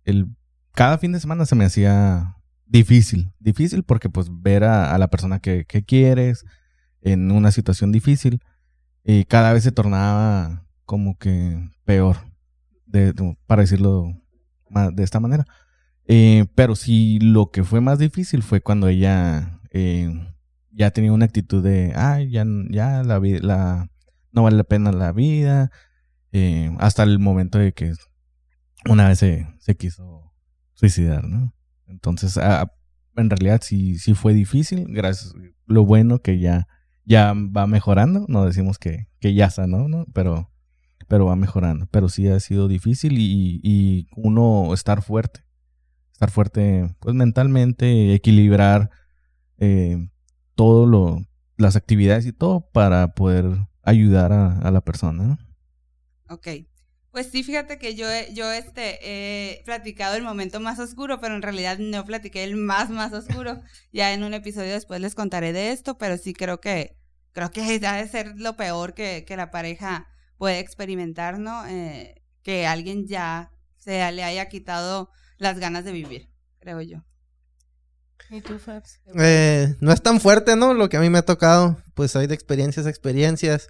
el, cada fin de semana se me hacía difícil, difícil porque pues ver a, la persona que, quieres en una situación difícil, y cada vez se tornaba como que peor de, para decirlo de esta manera. Eh, pero sí, lo que fue más difícil fue cuando ella eh, ya tenía una actitud de, ay, ya, ya la, la no vale la pena la vida, eh, hasta el momento de que una vez se, se quiso suicidar, ¿no? Entonces, ah, en realidad sí, sí fue difícil, gracias, lo bueno que ya, ya va mejorando, no decimos que, que ya sanó, ¿no? Pero pero va mejorando. Pero sí ha sido difícil y, y uno estar fuerte. Estar fuerte, pues mentalmente, equilibrar eh, todo lo, las actividades y todo para poder ayudar a, la persona. ¿no? Ok. Pues sí, fíjate que yo, yo este, he platicado el momento más oscuro, pero en realidad no platiqué el más, más oscuro. Ya en un episodio después les contaré de esto, pero sí creo que, creo que ha de ser lo peor que, que la pareja puede experimentar, ¿no? Eh, que alguien ya se le haya quitado las ganas de vivir, creo yo. ¿Y tú, Fabs? Eh, no es tan fuerte, ¿no? Lo que a mí me ha tocado, pues hay de experiencias a experiencias.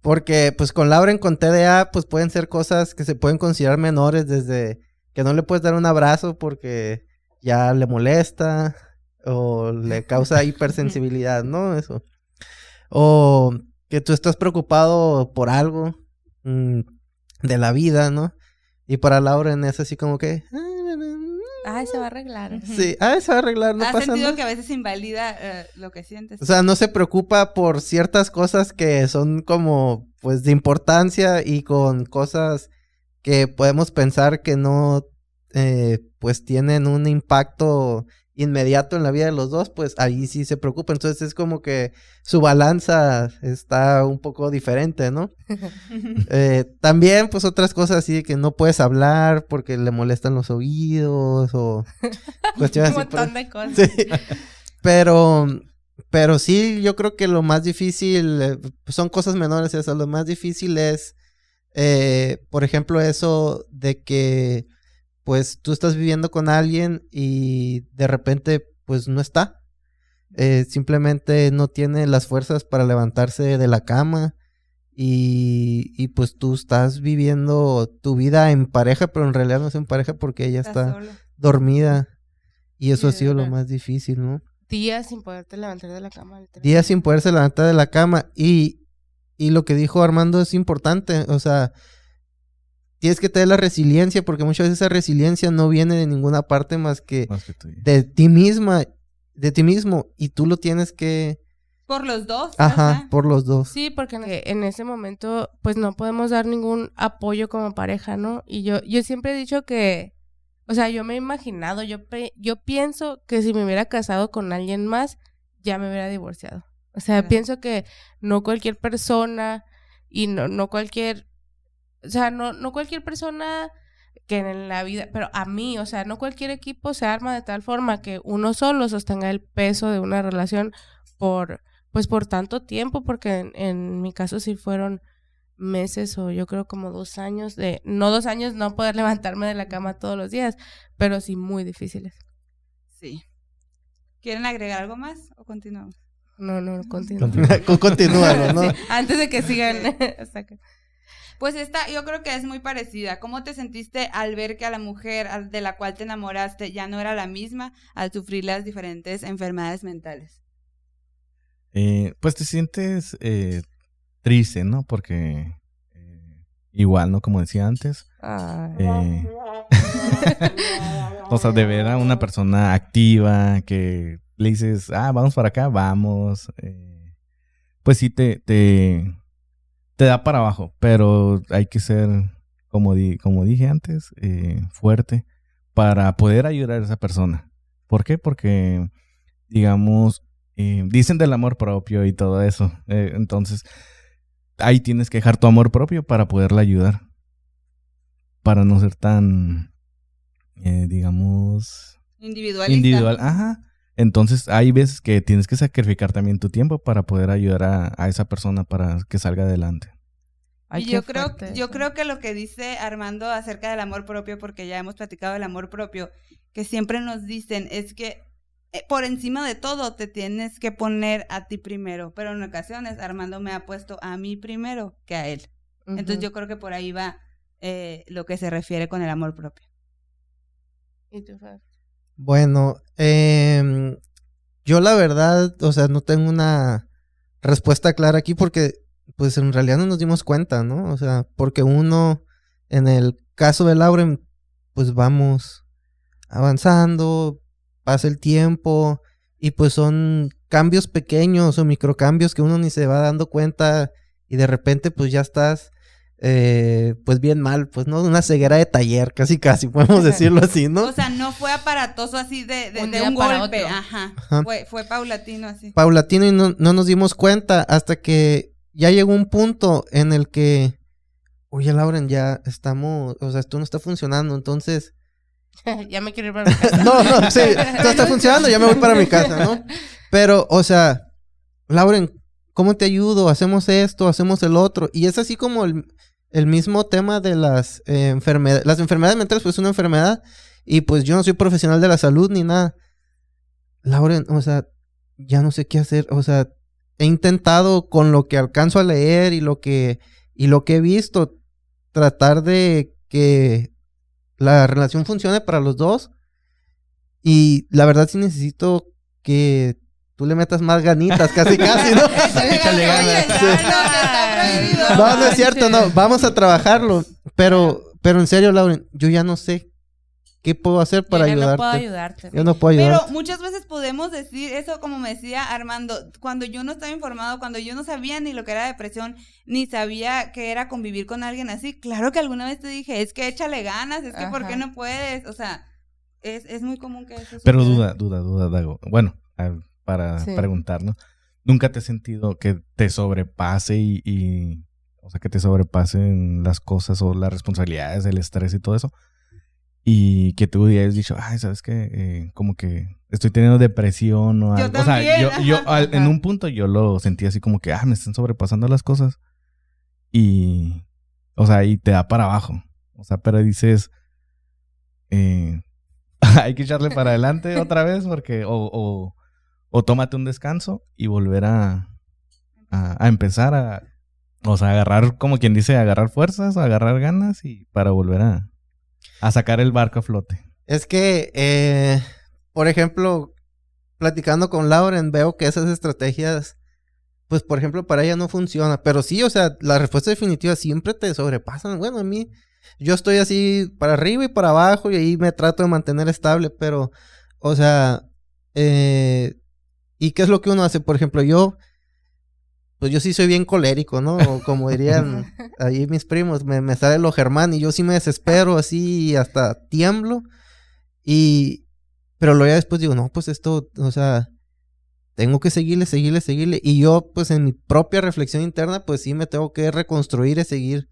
Porque, pues con Lauren, con TDA, pues pueden ser cosas que se pueden considerar menores, desde que no le puedes dar un abrazo porque ya le molesta o le causa hipersensibilidad, ¿no? Eso. O que tú estás preocupado por algo mm, de la vida, ¿no? Y para Lauren es así como que... Ay, se va a arreglar. Sí, ah, se va a arreglar, no ¿Has pasa sentido nada. que a veces invalida eh, lo que sientes? O sea, no se preocupa por ciertas cosas que son como, pues, de importancia y con cosas que podemos pensar que no, eh, pues, tienen un impacto inmediato en la vida de los dos, pues ahí sí se preocupa. Entonces es como que su balanza está un poco diferente, ¿no? Eh, también, pues, otras cosas así de que no puedes hablar porque le molestan los oídos o cuestiones Un así. por- montón de cosas. Sí. Pero, pero sí, yo creo que lo más difícil, eh, son cosas menores eso, lo más difícil es, eh, por ejemplo, eso de que, pues, tú estás viviendo con alguien y de repente, pues, no está. Eh, simplemente no tiene las fuerzas para levantarse de la cama y, y pues tú estás viviendo tu vida en pareja, pero en realidad no es en pareja porque ella está dormida. Y eso Sí, ha sido lo más difícil, ¿no? Días sin poderte levantar de la cama. Días sin poderse levantar de la cama. Y, y lo que dijo Armando es importante. O sea, tienes que tener la resiliencia porque muchas veces esa resiliencia no viene de ninguna parte más que Más que tú. de ti misma. de ti mismo y tú lo tienes que... Por los dos. Ajá, ajá. por los dos. Sí, porque en- en ese momento, pues no podemos dar ningún apoyo como pareja, ¿no? Y yo, yo siempre he dicho que, o sea, yo me he imaginado, yo, yo pienso que si me hubiera casado con alguien más, ya me hubiera divorciado. O sea, Claro. pienso que no cualquier persona y no, no cualquier, o sea, no, no cualquier persona que en la vida, pero a mí, o sea, no cualquier equipo se arma de tal forma que uno solo sostenga el peso de una relación por, pues por tanto tiempo, porque en, en mi caso sí fueron meses o yo creo como dos años de, no dos años no poder levantarme de la cama todos los días, pero sí muy difíciles. Sí. ¿Quieren agregar algo más o continuamos? No, no. Continúa. Con- Continúalo, ¿no? Sí, antes de que sigan. hasta que- Pues esta, yo creo que es muy parecida. ¿Cómo te sentiste al ver que a la mujer de la cual te enamoraste ya no era la misma al sufrir las diferentes enfermedades mentales? Eh, pues te sientes eh, triste, ¿no? Porque eh, igual, ¿no? Como decía antes, Ay. eh, o sea, de ver a una persona activa que le dices, ah, vamos para acá, vamos. eh, pues sí, te, te, te da para abajo, pero hay que ser, como, di, como dije antes, eh, fuerte para poder ayudar a esa persona. ¿Por qué? Porque, digamos, eh, dicen del amor propio y todo eso. eh, entonces, ahí tienes que dejar tu amor propio para poderla ayudar. Para no ser tan, digamos, Individualista. individual. Ajá. Entonces, hay veces que tienes que sacrificar también tu tiempo para poder ayudar a, a esa persona para que salga adelante. Ay, y yo creo, yo creo que lo que dice Armando acerca del amor propio, porque ya hemos platicado del amor propio, que siempre nos dicen es que eh, por encima de todo te tienes que poner a ti primero, pero en ocasiones Armando me ha puesto a mí primero que a él. Entonces yo creo que por ahí va eh, lo que se refiere con el amor propio. ¿Y tú, Fab? Bueno, em, yo la verdad, o sea, no tengo una respuesta clara aquí porque, pues en realidad no nos dimos cuenta, ¿no? O sea, porque uno, en el caso de Lauren, pues vamos avanzando, pasa el tiempo y pues son cambios pequeños o microcambios que uno ni se va dando cuenta y de repente pues ya estás eh, pues bien mal, pues no, una ceguera de taller, casi casi, podemos decirlo así, ¿no? O sea, no fue aparatoso así de, de Un de golpe, otro. ajá. Ajá. Fue, fue paulatino así. paulatino y no, no nos dimos cuenta hasta que ya llegó un punto en el que, oye, Lauren, ya estamos, o sea, esto no está funcionando, entonces, ya me quiero ir para mi casa. no, no, sí, esto está funcionando, ya me voy para mi casa, ¿no? Pero, o sea, Lauren, ¿cómo te ayudo? Hacemos esto, hacemos el otro, y es así como el, el mismo tema de las eh, enfermedades, las enfermedades mentales, pues es una enfermedad, y pues yo no soy profesional de la salud ni nada. Lauren, o sea, ya no sé qué hacer, o sea, he intentado con lo que alcanzo a leer y lo que y lo que he visto tratar de que la relación funcione para los dos y la verdad sí necesito que tú le metas más ganitas, casi casi, ¿no? Échale ganas. Ya, no, ya está prohibido. No, no es cierto, no, vamos a trabajarlo, pero pero en serio, Lauren, yo ya no sé qué puedo hacer para Yo ayudarte. no puedo ayudarte. Yo no puedo ayudarte. Pero muchas veces podemos decir eso, como me decía Armando, cuando yo no estaba informado, cuando yo no sabía ni lo que era depresión, ni sabía que era convivir con alguien así, claro que alguna vez te dije, es que échale ganas, es que ¿por qué no puedes? O sea, es, es muy común que eso Pero suceda. duda, duda, duda, Dago. Bueno, a- para Sí. preguntar, ¿no? ¿Nunca te has sentido que te sobrepase y, y- o sea, que te sobrepasen las cosas o las responsabilidades, el estrés y todo eso? Y que tú hayas dicho, ay, ¿sabes qué? Eh, como que estoy teniendo depresión o Yo algo. o sea, yo, yo al- en un punto yo lo sentí así como que, ah, me están sobrepasando las cosas. Y, o sea, y te da para abajo. O sea, pero dices, eh, hay que echarle para adelante otra vez porque o, o, o tómate un descanso y volver a, a, empezar a, o sea, agarrar, como quien dice, agarrar fuerzas, agarrar ganas y para volver a, a sacar el barco a flote. Es que, eh, por ejemplo, platicando con Lauren, veo que esas estrategias, pues, por ejemplo, para ella no funciona. Pero sí, o sea, la respuesta definitiva siempre te sobrepasan. Bueno, a mí, yo estoy así para arriba y para abajo y ahí me trato de mantener estable, pero, o sea, Eh, ¿Y qué es lo que uno hace? Por ejemplo, yo, pues yo sí soy bien colérico, ¿no? O como dirían ahí mis primos, me, me sale lo germán y yo sí me desespero así y hasta tiemblo. Y, pero luego ya después digo, no, pues esto, o sea, tengo que seguirle, seguirle, seguirle. Y yo, pues en mi propia reflexión interna, pues sí me tengo que reconstruir y seguir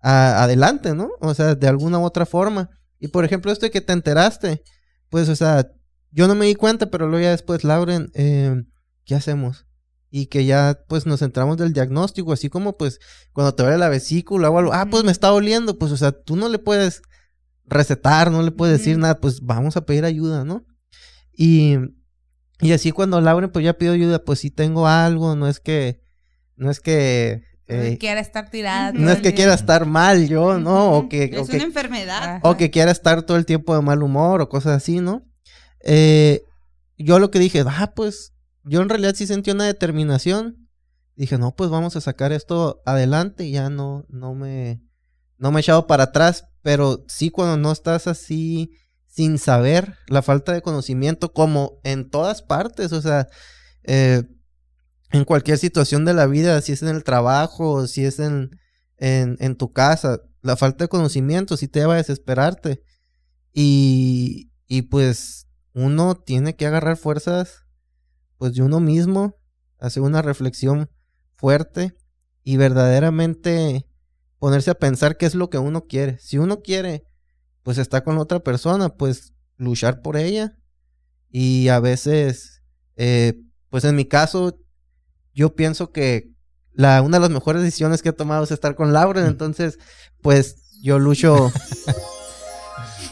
adelante, ¿no? O sea, de alguna u otra forma. Y por ejemplo, esto de que te enteraste, pues, o sea, yo no me di cuenta, pero luego ya después, Lauren, eh, ¿qué hacemos? Y que ya, pues, nos centramos del diagnóstico, así como, pues, cuando te duele la vesícula o algo, ah, pues me está doliendo, pues, o sea, tú no le puedes recetar, no le puedes decir nada, pues vamos a pedir ayuda, ¿no? Y, y así cuando Lauren, pues ya pido ayuda, pues sí tengo algo, no es que, no es que eh, quiera estar tirada. No es que quiera estar mal yo, ¿no? O que, es una enfermedad. O que quiera estar todo el tiempo de mal humor o cosas así, ¿no? Eh, yo lo que dije, ah, pues yo en realidad sí sentí una determinación. Dije, no, pues vamos a sacar esto adelante ya no, no me, no me he echado para atrás. Pero sí cuando no estás así sin saber, la falta de conocimiento, como en todas partes, o sea, eh, en cualquier situación de la vida, si es en el trabajo, si es en, en, tu casa, la falta de conocimiento sí te lleva a desesperarte. Y, y pues uno tiene que agarrar fuerzas pues de uno mismo, hacer una reflexión fuerte y verdaderamente ponerse a pensar qué es lo que uno quiere. Si uno quiere pues estar con otra persona, pues luchar por ella. Y a veces, eh, pues en mi caso, yo pienso que la, una de las mejores decisiones que he tomado es estar con Lauren, entonces, pues yo lucho.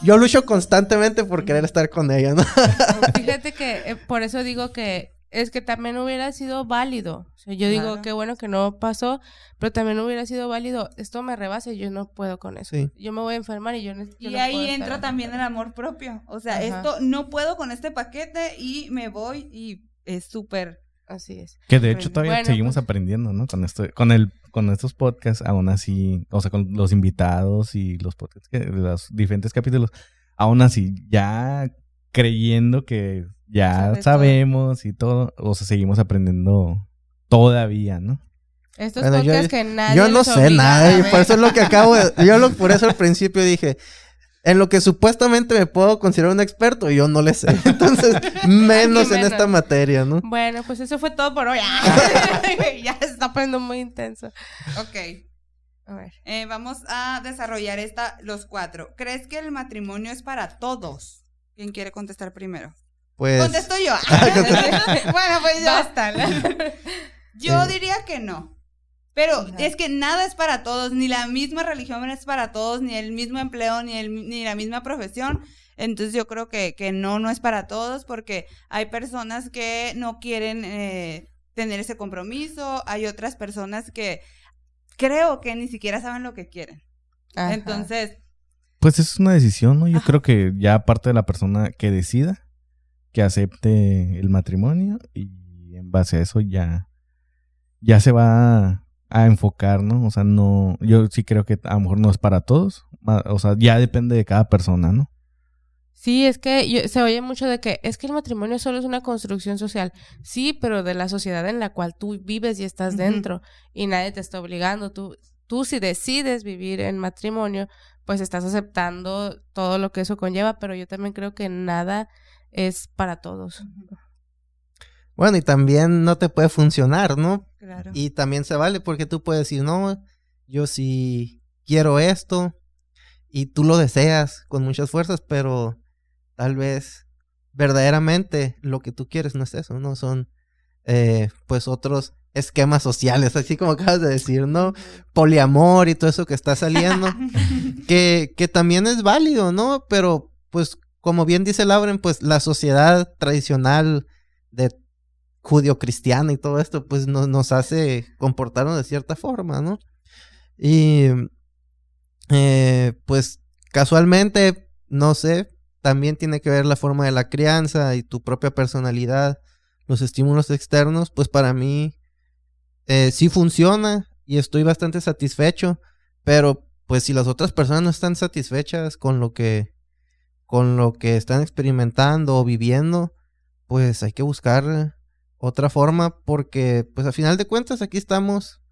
yo lucho constantemente por querer estar con ella, ¿no? Fíjate que eh, por eso digo que es que también hubiera sido válido. O sea, yo digo qué bueno que no pasó, pero también hubiera sido válido. Esto me rebasa y yo no puedo con eso. Yo me voy a enfermar y yo, no, Y ahí entra también el amor propio. O sea, esto no puedo con este paquete y me voy y es súper Así es. Que de hecho todavía seguimos pues aprendiendo, ¿no? Con esto, con el, con estos podcasts, aún así, o sea, con los invitados y los podcasts, que, los diferentes capítulos, aún así, ya creyendo que ya sabemos y todo, o sea, seguimos aprendiendo todavía, ¿no? Estos podcasts que nadie Yo no sé nada, y por eso es lo que acabo de, yo lo, por eso al principio dije, en lo que supuestamente me puedo considerar un experto, yo no le sé. Entonces, menos, en esta materia, ¿no? Bueno, pues eso fue todo por hoy. ya está poniendo muy intenso. Ok. A ver. Eh, vamos a desarrollar esta, los cuatro. ¿Crees que el matrimonio es para todos? ¿Quién quiere contestar primero? Pues. Contesto yo. bueno, pues ya. Basta. yo eh. diría que no. Pero es que nada es para todos, ni la misma religión es para todos, ni el mismo empleo, ni, el, ni la misma profesión. Entonces yo creo que, que no, no es para todos porque hay personas que no quieren eh, tener ese compromiso, hay otras personas que creo que ni siquiera saben lo que quieren. Entonces... Pues es una decisión, ¿no? Yo creo que ya parte de la persona que decida, que acepte el matrimonio y en base a eso ya, ya se va a enfocar, ¿no? O sea, no, yo sí creo que a lo mejor no es para todos, o sea, ya depende de cada persona, ¿no? Sí, es que se oye mucho de que es que el matrimonio solo es una construcción social. Sí, pero de la sociedad en la cual tú vives y estás dentro y nadie te está obligando. Tú, tú si decides vivir en matrimonio, pues estás aceptando todo lo que eso conlleva, pero yo también creo que nada es para todos. Bueno, y también no te puede funcionar, ¿no? Claro. Y también se vale porque tú puedes decir, no, yo sí quiero esto y tú lo deseas con muchas fuerzas, pero tal vez verdaderamente lo que tú quieres no es eso, no son eh, pues otros esquemas sociales, así como acabas de decir, ¿no? Poliamor y todo eso que está saliendo, que, que también es válido, ¿no? Pero pues como bien dice Lauren, pues la sociedad tradicional de judio-cristiana y todo esto, pues nos hace comportarnos de cierta forma, ¿no? Y eh, pues casualmente, no sé, también tiene que ver la forma de la crianza y tu propia personalidad, los estímulos externos, pues para mí eh, sí funciona y estoy bastante satisfecho, pero pues si las otras personas no están satisfechas con lo que con lo que están experimentando o viviendo, pues hay que buscar otra forma porque pues a final de cuentas aquí estamos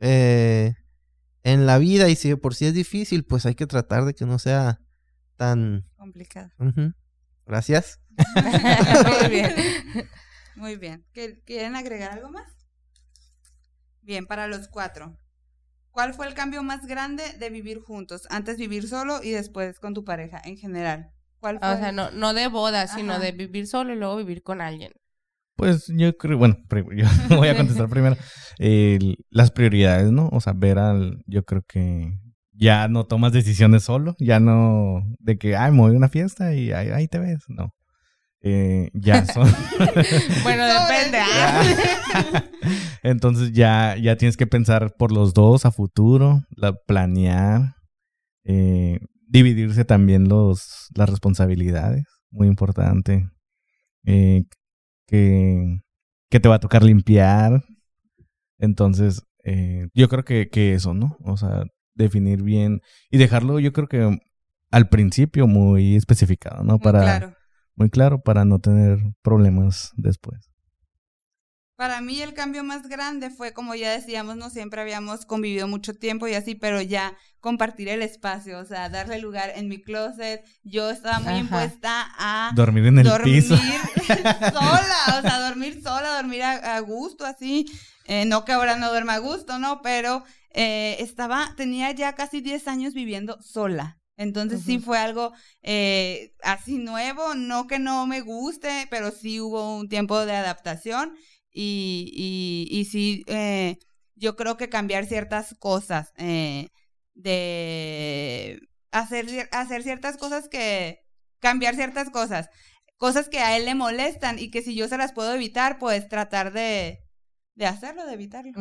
eh, en la vida y si de por sí es difícil, pues hay que tratar de que no sea tan... Complicado. Gracias. Muy bien. Muy bien. ¿Qué- ¿Quieren agregar algo más? Bien, para los cuatro. ¿Cuál fue el cambio más grande de vivir juntos? Antes vivir solo y después con tu pareja en general. ¿Cuál fue? O sea, no, no de boda, sino Ajá. de vivir solo y luego vivir con alguien. Pues yo creo, bueno, yo voy a contestar primero. Las prioridades, ¿no? O sea, ver al, yo creo que ya no tomas decisiones solo, ya no de que, ay, me voy a una fiesta y ahí, ahí te ves, no. Eh, ya son. Bueno, depende. ¿ah? Entonces ya, ya tienes que pensar por los dos a futuro, la, planear, eh, dividirse también los, las responsabilidades, muy importante. Eh, que, que te va a tocar limpiar. Entonces, eh, yo creo que, que eso, ¿no? O sea, definir bien y dejarlo, yo creo que al principio muy especificado, ¿no? Muy Para, claro. muy claro para no tener problemas después. Para mí el cambio más grande fue, como ya decíamos, no siempre habíamos convivido mucho tiempo y así, pero ya compartir el espacio, o sea, darle lugar en mi closet. Yo estaba muy Ajá. impuesta a Dormir en el dormir piso. sola, o sea, dormir sola, dormir a, a gusto, así. Eh, no que ahora no duerma a gusto, ¿no? Pero eh, estaba, tenía ya casi 10 años viviendo sola. Entonces sí fue algo eh, así nuevo, no que no me guste, pero sí hubo un tiempo de adaptación y, y, y sí, eh, yo creo que cambiar ciertas cosas, eh, de hacer, hacer ciertas cosas que, cambiar ciertas cosas, cosas que a él le molestan y que si yo se las puedo evitar, pues tratar de, de hacerlo, de evitarlo.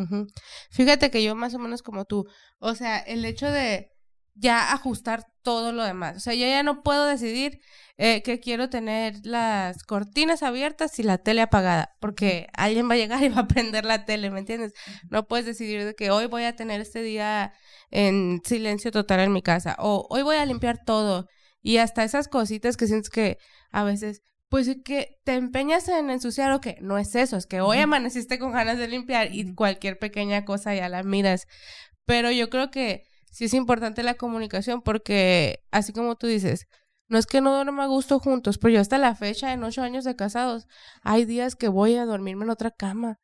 Fíjate que yo más o menos como tú, o sea, el hecho de ya ajustar todo lo demás, o sea, yo ya no puedo decidir eh, que quiero tener las cortinas abiertas y la tele apagada, porque alguien va a llegar y va a prender la tele, ¿me entiendes? No puedes decidir de que hoy voy a tener este día en silencio total en mi casa, o hoy voy a limpiar todo, y hasta esas cositas que sientes que a veces pues es que te empeñas en ensuciar o que no es eso, es que hoy amaneciste con ganas de limpiar y cualquier pequeña cosa ya la miras. Pero yo creo que sí es importante la comunicación porque, así como tú dices, no es que no duerma a gusto juntos, pero yo hasta la fecha, en ocho años de casados, hay días que voy a dormirme en otra cama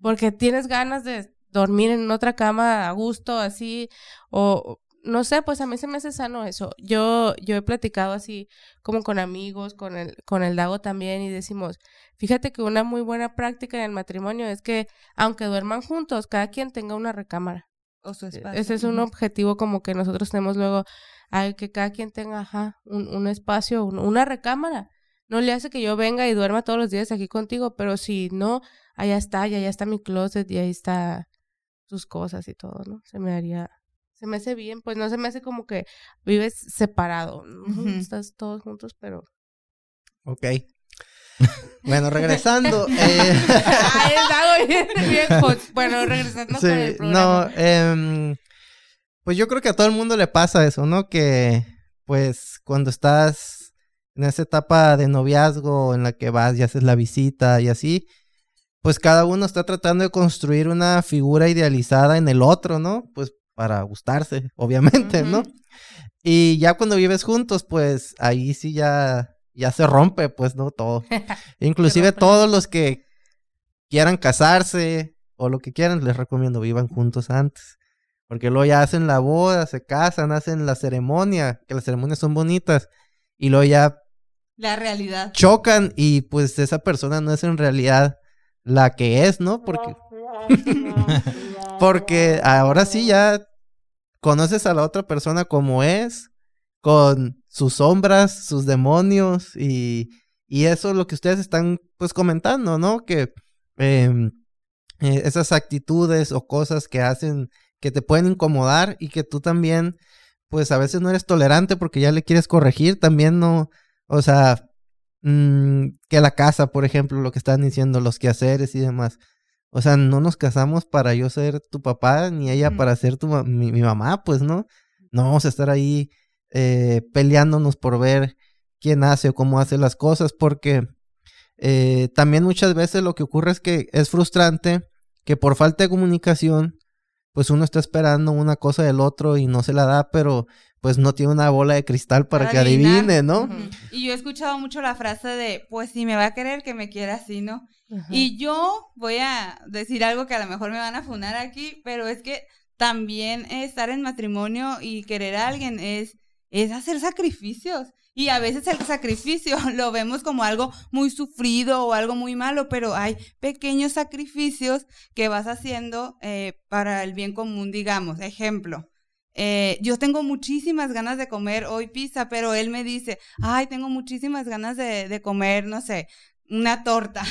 porque tienes ganas de dormir en otra cama a gusto, así, o no sé, pues a mí se me hace sano eso. Yo, yo he platicado así como con amigos, con el, con el Dago también, y decimos, fíjate que una muy buena práctica en el matrimonio es que aunque duerman juntos, cada quien tenga una recámara. O su espacio. Ese es un objetivo como que nosotros tenemos luego, ay, que cada quien tenga ajá, un, un espacio, un- una recámara. No le hace que yo venga y duerma todos los días aquí contigo, pero si no, allá está, y allá está mi closet y ahí está tus cosas y todo, ¿no? Se me haría, se me hace bien, pues no se me hace como que vives separado, estás todos juntos, pero... Ok. Bueno, regresando. eh, bien, bien hot. Bueno, regresando con el programa. no, em, pues yo creo que a todo el mundo le pasa eso, ¿no? Que pues cuando estás en esa etapa de noviazgo en la que vas y haces la visita y así, pues cada uno está tratando de construir una figura idealizada en el otro, ¿no? Pues para gustarse, obviamente, ¿no? Y ya cuando vives juntos, pues ahí sí ya, ya se rompe, pues, ¿no? Todo. Inclusive todos los que quieran casarse o lo que quieran, les recomiendo vivan juntos antes. Porque luego ya hacen la boda, se casan, hacen la ceremonia, que las ceremonias son bonitas. Y luego ya La realidad. chocan y pues esa persona no es en realidad la que es, ¿no? Porque, porque ahora sí ya conoces a la otra persona como es, con sus sombras, sus demonios y, y eso es lo que ustedes están pues comentando, ¿no? Que eh, esas actitudes o cosas que hacen que te pueden incomodar y que tú también pues a veces no eres tolerante porque ya le quieres corregir, también no, o sea, mm, que la casa, por ejemplo, lo que están diciendo, los quehaceres y demás. O sea, no nos casamos para yo ser tu papá, ni ella Mm. para ser tu mi mamá, pues, ¿no? No vamos a estar ahí eh, peleándonos por ver quién hace o cómo hace las cosas, porque eh, también muchas veces lo que ocurre es que es frustrante que por falta de comunicación, pues uno está esperando una cosa del otro y no se la da, pero pues no tiene una bola de cristal para, Para que adivinar. adivine, ¿no? Y yo he escuchado mucho la frase de, pues si me va a querer, que me quiera así, ¿no? Y yo voy a decir algo que a lo mejor me van a funar aquí, pero es que también estar en matrimonio y querer a alguien es, es hacer sacrificios. Y a veces el sacrificio lo vemos como algo muy sufrido o algo muy malo, pero hay pequeños sacrificios que vas haciendo eh, para el bien común, digamos. Ejemplo, eh, yo tengo muchísimas ganas de comer hoy pizza, pero él me dice, ay, tengo muchísimas ganas de, de comer, no sé, una torta.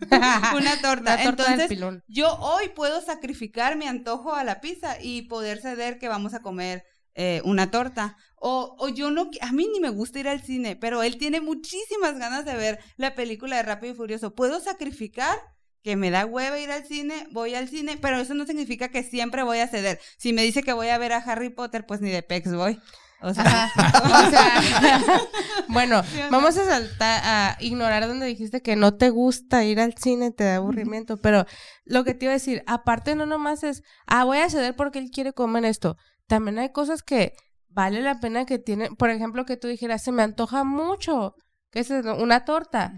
una torta. La torta del Entonces, yo hoy puedo sacrificar mi antojo a la pizza y poder ceder que vamos a comer eh, una torta. O, o yo no, a mí ni me gusta ir al cine, pero él tiene muchísimas ganas de ver la película de Rápido y Furioso. Puedo sacrificar que me da hueva ir al cine, voy al cine, pero eso no significa que siempre voy a ceder. Si me dice que voy a ver a Harry Potter, pues ni de pex voy. O sea, O sea, bueno, vamos a saltar a ignorar donde dijiste que no te gusta ir al cine, te da aburrimiento, pero lo que te iba a decir, aparte no nomás es, ah, voy a ceder porque él quiere comer esto. También hay cosas que vale la pena que tienen, por ejemplo, que tú dijeras, se me antoja mucho, que es una torta.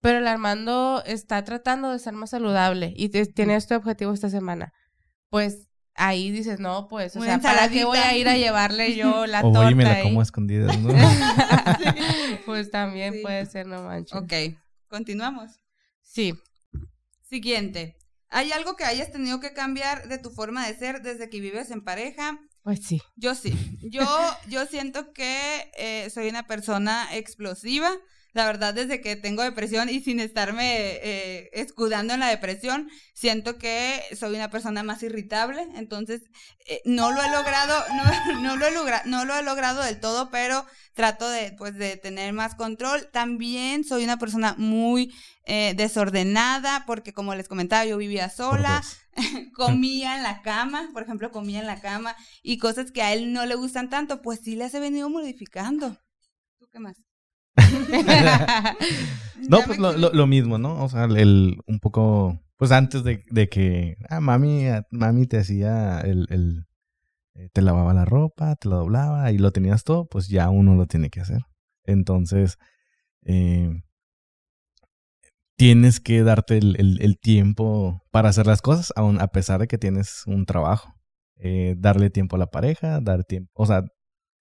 Pero el Armando está tratando de ser más saludable y te- tiene este objetivo esta semana. Pues ahí dices, no, pues, o sea, ¿para qué voy a ir a llevarle yo la o torta? voy y me la ahí? como a escondidas, ¿no? pues también Sí. puede ser, no manches. ok, continuamos. Sí. Siguiente. ¿Hay algo que hayas tenido que cambiar de tu forma de ser desde que vives en pareja? Pues sí. Yo sí. Yo, yo siento que eh, soy una persona explosiva. La verdad, desde que tengo depresión y sin estarme eh, escudando en la depresión, siento que soy una persona más irritable. Entonces, eh, no lo he logrado, no, no lo he logra- no lo he logrado del todo, pero trato de, pues, de tener más control. También soy una persona muy eh, desordenada, porque como les comentaba, yo vivía sola comía en la cama, por ejemplo, comía en la cama y cosas que a él no le gustan tanto, pues sí las he venido modificando. ¿Tú qué más? No, pues lo, lo, lo mismo, ¿no? O sea, el, un poco, pues antes de, de que, ah, mami, ah, mami te hacía el, el, eh, te lavaba la ropa, te la doblaba y lo tenías todo, pues ya uno lo tiene que hacer. Entonces, eh, tienes que darte el, el- el tiempo para hacer las cosas, aun a pesar de que tienes un trabajo. Eh, darle tiempo a la pareja, dar tiempo, o sea,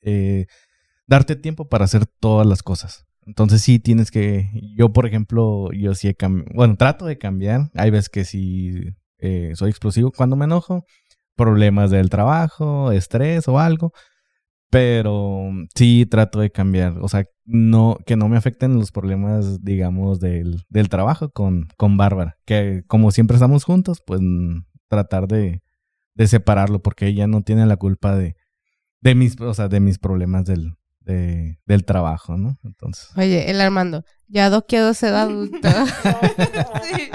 eh, darte tiempo para hacer todas las cosas. Entonces sí tienes que, yo por ejemplo, yo sí he cambiado, bueno, trato de cambiar. Hay veces que sí eh, soy explosivo cuando me enojo, problemas del trabajo, estrés o algo, pero sí trato de cambiar. O sea, no, que no me afecten los problemas, digamos, del, del trabajo con, con Bárbara. Que como siempre estamos juntos, pues tratar de, de separarlo porque ella no tiene la culpa de, de mis, o sea, de mis problemas del, de- del trabajo, ¿no? Entonces. Oye, el Armando, ya doqueado ser adulto. Sí.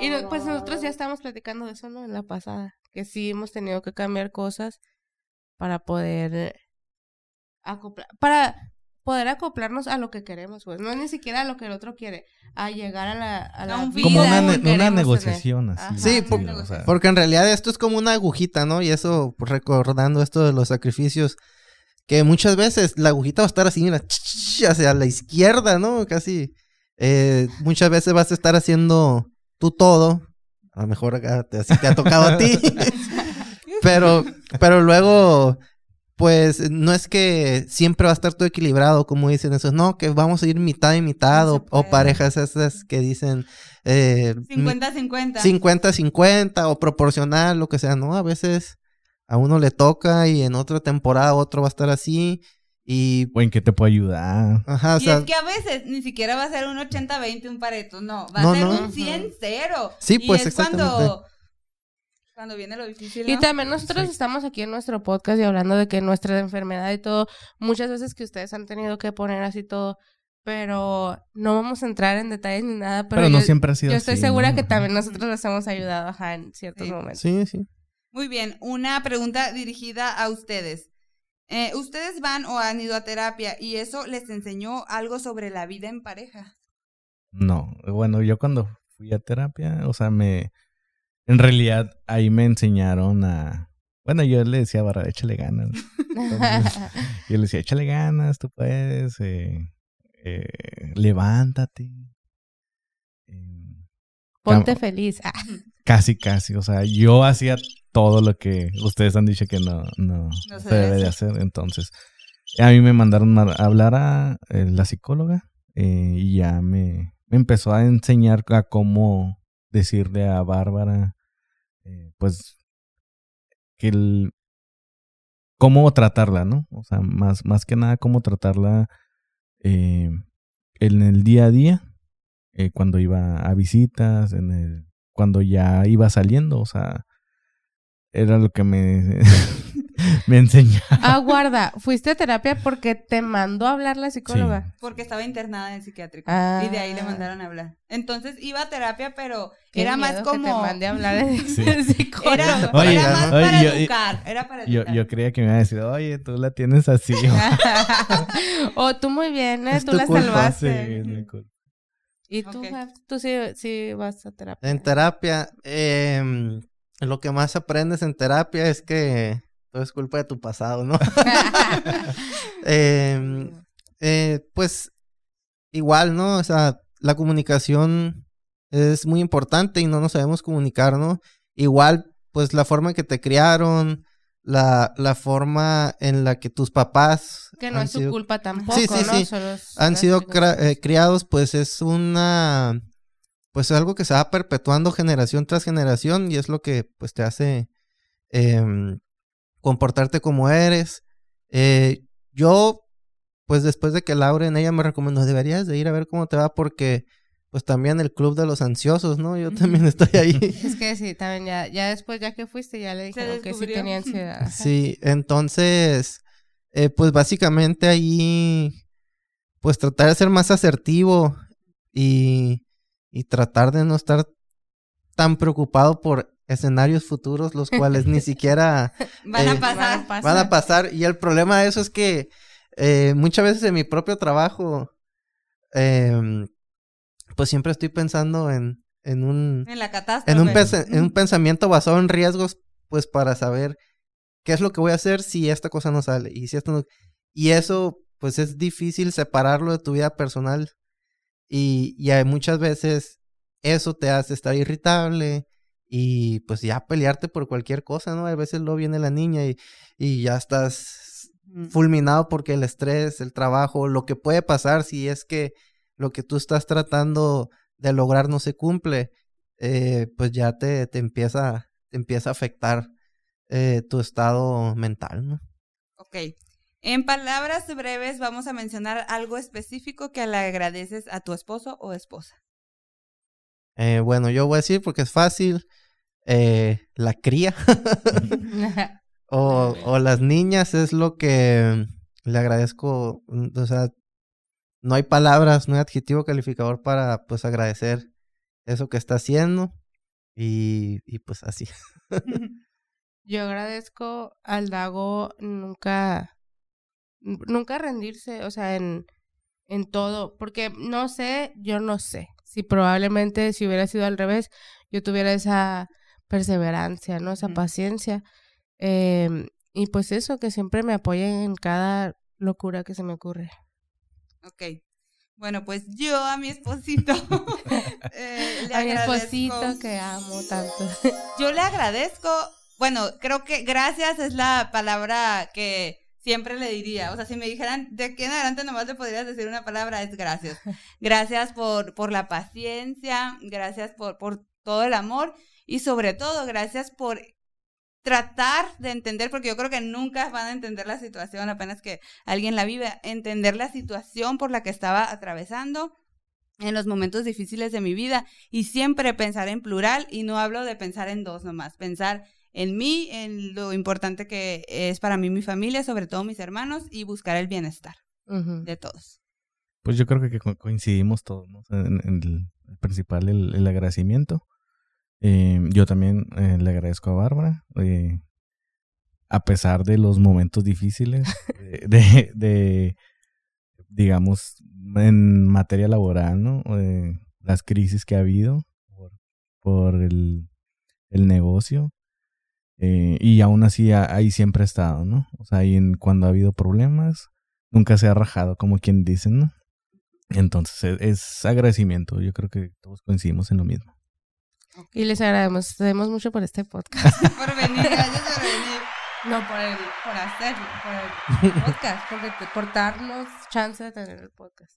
y no- pues nosotros ya estábamos platicando de eso, ¿no? En la pasada. Que sí hemos tenido que cambiar cosas para poder acoplar, para poder acoplarnos a lo que queremos, pues. No ni siquiera a lo que el otro quiere, a llegar a la, a la vida Como una, ne- negociación así. Ajá. Sí, por- o sea, Porque en realidad esto es como una agujita, ¿no? Y eso, pues, recordando esto de los sacrificios, que muchas veces la agujita va a estar así, mira, hacia la izquierda, ¿no? Casi. Eh, muchas veces vas a estar haciendo tú todo. A lo mejor acá te- así te ha tocado a ti. pero, pero luego, pues, no es que siempre va a estar todo equilibrado, como dicen esos. No, que vamos a ir mitad y mitad, No o, parejas esas que dicen... Eh, mi- 50-50. 50-50 o proporcional, lo que sea, ¿no? A veces a uno le toca y en otra temporada otro va a estar así y... o en qué te puede ayudar. Ajá, o y sea, es que a veces ni siquiera va a ser un 80-20, un pareto, no, va No, a ser no. un 100-0. Sí, Y pues, es cuando, exactamente. cuando viene lo difícil. Y también nosotros estamos aquí en nuestro podcast y hablando de que nuestra enfermedad y todo, muchas veces que ustedes han tenido que poner así todo, pero no vamos a entrar en detalles ni nada, pero, Pero, no yo, siempre ha sido yo estoy así, segura ¿no? que también nosotros les hemos ayudado ajá, en ciertos Sí. momentos. sí, sí. Muy bien, una pregunta dirigida a ustedes. Eh, ¿Ustedes van o han ido a terapia y eso les enseñó algo sobre la vida en pareja? No, bueno, yo cuando fui a terapia, o sea, me, en realidad ahí me enseñaron a, bueno, yo le decía a Barra, échale ganas. Entonces, yo le decía, échale ganas, tú puedes, eh, eh, levántate. Eh, Ponte feliz. Ah, Casi, casi. O sea, yo hacía todo lo que ustedes han dicho que no, no, No se se debe de hacer. Entonces, a mí me mandaron a hablar a eh, la psicóloga eh, y ya me, me empezó a enseñar a cómo decirle a Bárbara, eh, pues, que el, cómo tratarla, ¿no? O sea, más, más que nada cómo tratarla en el día a día, cuando iba a visitas, en el, cuando ya iba saliendo, o sea, era lo que me, me enseñaba. Ah, guarda, fuiste a terapia porque te mandó a hablar la psicóloga. Porque estaba internada en psiquiátrico. Ah. Y de ahí le mandaron a hablar. Entonces iba a terapia, pero Qué era más miedo que te como. mande a hablar el, Sí. psicólogo. Era, Oye, era más oye, para yo- educar. Era para Yo, educar. yo creía que me iba a decir, oye, tú la tienes así. oh, tú muy bien, ¿eh? Tú la culpa, Sí, salvaste. es mi culpa. ¿Y tú, tú sí, sí vas a terapia? En terapia, em, lo que más aprendes en terapia es que todo es culpa de tu pasado, ¿no? Em, eh, pues igual, ¿no? O sea, la comunicación es muy importante y no nos sabemos comunicar, ¿no? Igual, pues la forma en que te criaron, la, la forma en la que tus papás que no es su sido- culpa tampoco, Sí, sí, ¿no? sí. Solo han sido eh, criados, pues es una, pues es algo que se va perpetuando generación tras generación y es lo que pues te hace em, comportarte como eres. Eh, yo, pues después de que Lauren, ella me recomendó, deberías de ir a ver cómo te va porque pues también el club de los ansiosos, ¿no? Yo también estoy ahí. Es que sí, también ya, ya después, ya que fuiste, ya le dijeron que sí tenía ansiedad. Sí, entonces, eh, pues básicamente ahí, pues tratar de ser más asertivo y, y tratar de no estar tan preocupado por escenarios futuros, los cuales ni siquiera Van eh, a pasar. Van a van pasar. Y el problema de eso es que eh, muchas veces en mi propio trabajo, em, pues siempre estoy pensando en, en un En la catástrofe. en un, en un pensamiento basado en riesgos, pues para saber qué es lo que voy a hacer si esta cosa no sale y si esto no... Y eso, pues es difícil separarlo de tu vida personal y, y hay muchas veces eso te hace estar irritable y pues ya pelearte por cualquier cosa, ¿no? A veces luego viene la niña y, y ya estás Mm. fulminado porque el estrés, el trabajo, lo que puede pasar si es que lo que tú estás tratando de lograr no se cumple, eh, pues ya te, te empieza, te empieza a afectar eh, tu estado mental, ¿no? Ok. En palabras breves vamos a mencionar algo específico que le agradeces a tu esposo o esposa. Eh, bueno, yo voy a decir porque es fácil, eh, la cría o, o las niñas es lo que le agradezco, mm, o sea, no hay palabras, no hay adjetivo calificador para pues agradecer eso que está haciendo y, y pues así. Yo agradezco al Dago nunca, nunca rendirse, o sea, en, en todo, porque no sé, yo no sé, si probablemente si hubiera sido al revés, yo tuviera esa perseverancia, ¿no? Esa paciencia. Em, y pues eso, que siempre me apoyen en cada locura que se me ocurre. Ok. Bueno, pues yo a mi esposito. eh, le A mi esposito que amo tanto. Yo le agradezco. Bueno, creo que gracias es la palabra que siempre le diría. O sea, si me dijeran de aquí en adelante nomás le podrías decir una palabra, es gracias. Gracias por, por la paciencia, gracias por, por todo el amor y sobre todo gracias por tratar de entender, porque yo creo que nunca van a entender la situación apenas que alguien la vive, entender la situación por la que estaba atravesando en los momentos difíciles de mi vida y siempre pensar en plural y no hablo de pensar en dos nomás, pensar en mí, en lo importante que es para mí mi familia, sobre todo mis hermanos y buscar el bienestar de todos. Pues yo creo que co- coincidimos todos, ¿no? En, en el, el principal, el, el agradecimiento. Eh, yo también eh, le agradezco a Bárbara, eh, a pesar de los momentos difíciles, de, de- de, digamos, en materia laboral, ¿no? Eh, las crisis que ha habido por, por el, el negocio. Eh, y aún así a- ahí siempre ha estado, ¿no? O sea, ahí en, cuando ha habido problemas, nunca se ha rajado, como quien dice, ¿no? Entonces es, es agradecimiento. Yo creo que todos coincidimos en lo mismo. Y les agradecemos mucho por este podcast. Por venir, gracias por venir. No, por, el, por hacerlo, por el podcast. Porque te- por darnos chance de tener el podcast.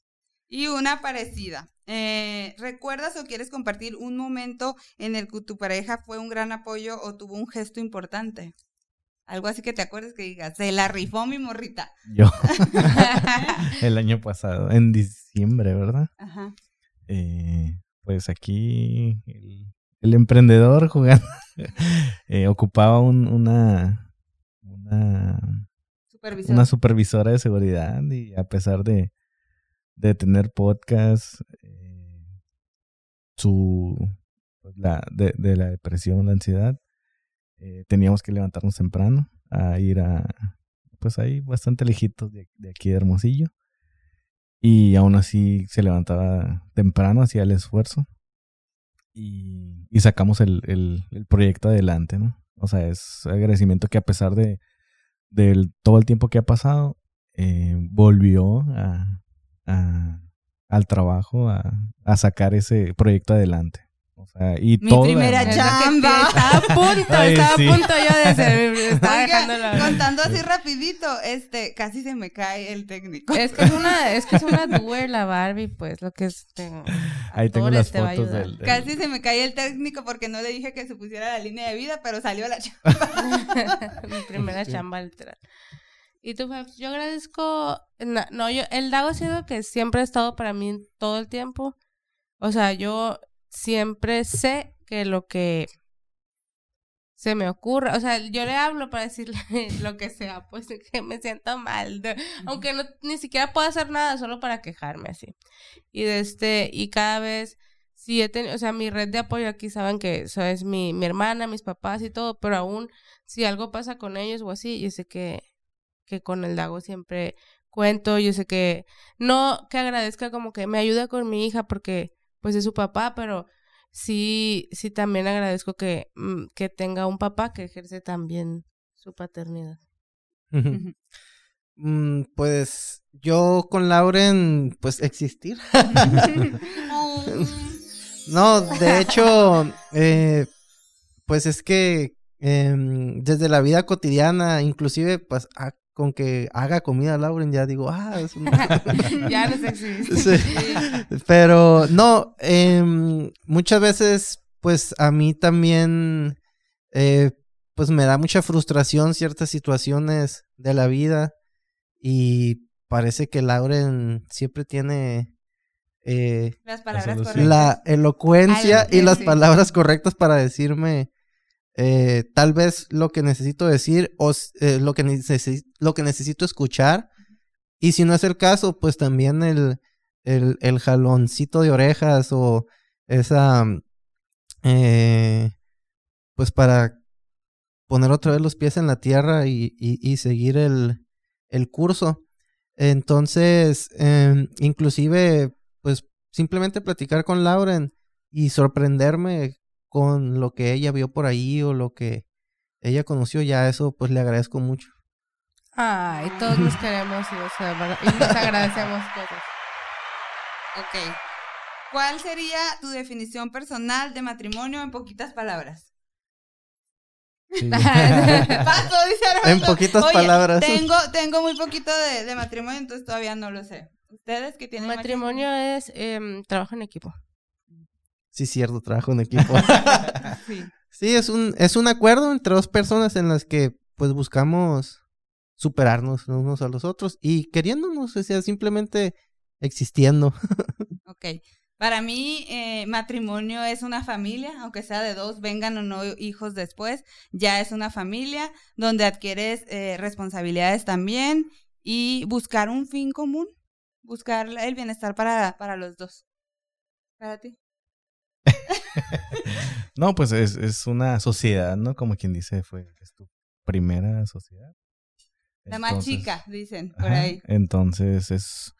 Y una parecida. Eh, ¿Recuerdas o quieres compartir un momento en el que tu pareja fue un gran apoyo o tuvo un gesto importante? Algo así que te acuerdes que digas, se la rifó mi morrita. Yo, el año pasado, en diciembre, ¿verdad? Ajá. Eh, pues aquí el, el emprendedor jugando eh, ocupaba un- una, una, Supervisor. una supervisora de seguridad y a pesar de, de tener podcast, eh, su pues, la, de, de la depresión, la ansiedad, eh, teníamos que levantarnos temprano a ir a, pues ahí bastante lejitos de, de aquí de Hermosillo. Y aún así se levantaba temprano, hacía el esfuerzo. Y, y sacamos el, el, el proyecto adelante, ¿no? O sea, es agradecimiento que a pesar de del todo el tiempo que ha pasado, eh, volvió a, a- al trabajo, a, a sacar ese proyecto adelante. O sea, y Mi todo lo primera Chamba. Estaba a punto, Ay, estaba sí. a punto yo de ser. Estaba Oiga, contando así rapidito, este, casi se me cae el técnico. Es que es una, es que es una doer la Barbie, pues, lo que es. te- Ahí tengo las te fotos del, del- Casi se me cae el técnico porque no le dije que se pusiera la línea de vida, pero salió la chamba. Mi primera chamba, literal. Y tú, Fabs, yo agradezco. No, yo, el Dago ha sido que siempre ha estado para mí todo el tiempo. O sea, yo siempre sé que lo que se me ocurra, o sea, yo le hablo para decirle lo que sea, pues que me siento mal, de- aunque no ni siquiera puedo hacer nada, solo para quejarme así. Y de este, y cada vez sí he tenido, o sea, mi red de apoyo aquí saben que eso es mi, mi hermana, mis papás y todo, pero aún si algo pasa con ellos o así, yo sé que, que con el Dago siempre cuento, yo sé que no que agradezca como que me ayuda con mi hija porque pues es su papá, pero sí, sí también agradezco que, mm, que tenga un papá que ejerce también su paternidad. Mm, pues yo con Lauren, pues existir. No, de hecho, eh, pues es que em, desde la vida cotidiana, inclusive, pues a- con que haga comida Lauren, ya digo, ah, es una... ya no existe. Sí. Pero no, em, muchas veces, pues a mí también, eh, pues me da mucha frustración ciertas situaciones de la vida y parece que Lauren siempre tiene eh, Las palabras solución. correctas. la elocuencia y las sí. palabras correctas para decirme eh, tal vez lo que necesito decir o eh, lo, que lo que necesito escuchar. Y si no es el caso, pues también el, el, el jaloncito de orejas o esa, mm, eh, pues para poner otra vez los pies en la tierra y, y, y seguir el, el curso. Entonces, em, inclusive, pues simplemente platicar con Lauren y sorprenderme con lo que ella vio por ahí o lo que ella conoció, ya eso pues le agradezco mucho. Ay, todos nos queremos y, o sea, y nos agradecemos cosas. Ok. ¿Cuál sería tu definición personal de matrimonio en poquitas palabras? Sí. Paso, dice. En poquitas Oye, palabras. Tengo, tengo muy poquito de, de matrimonio, entonces todavía no lo sé. ¿Ustedes que tienen Matrimonio es em, trabajo en equipo. Sí, cierto, trabajo en equipo. Sí. sí, es un, es un acuerdo entre dos personas en las que pues buscamos superarnos unos a los otros y queriéndonos, o sea, simplemente existiendo. Ok. Para mí, eh, matrimonio es una familia, aunque sea de dos, vengan o no hijos después, ya es una familia donde adquieres eh, responsabilidades también y buscar un fin común, buscar el bienestar para, para los dos. Para ti. No, pues es, es una sociedad, ¿no? Como quien dice, fue es tu primera sociedad. La más chica, dicen por ajá, ahí. Entonces es,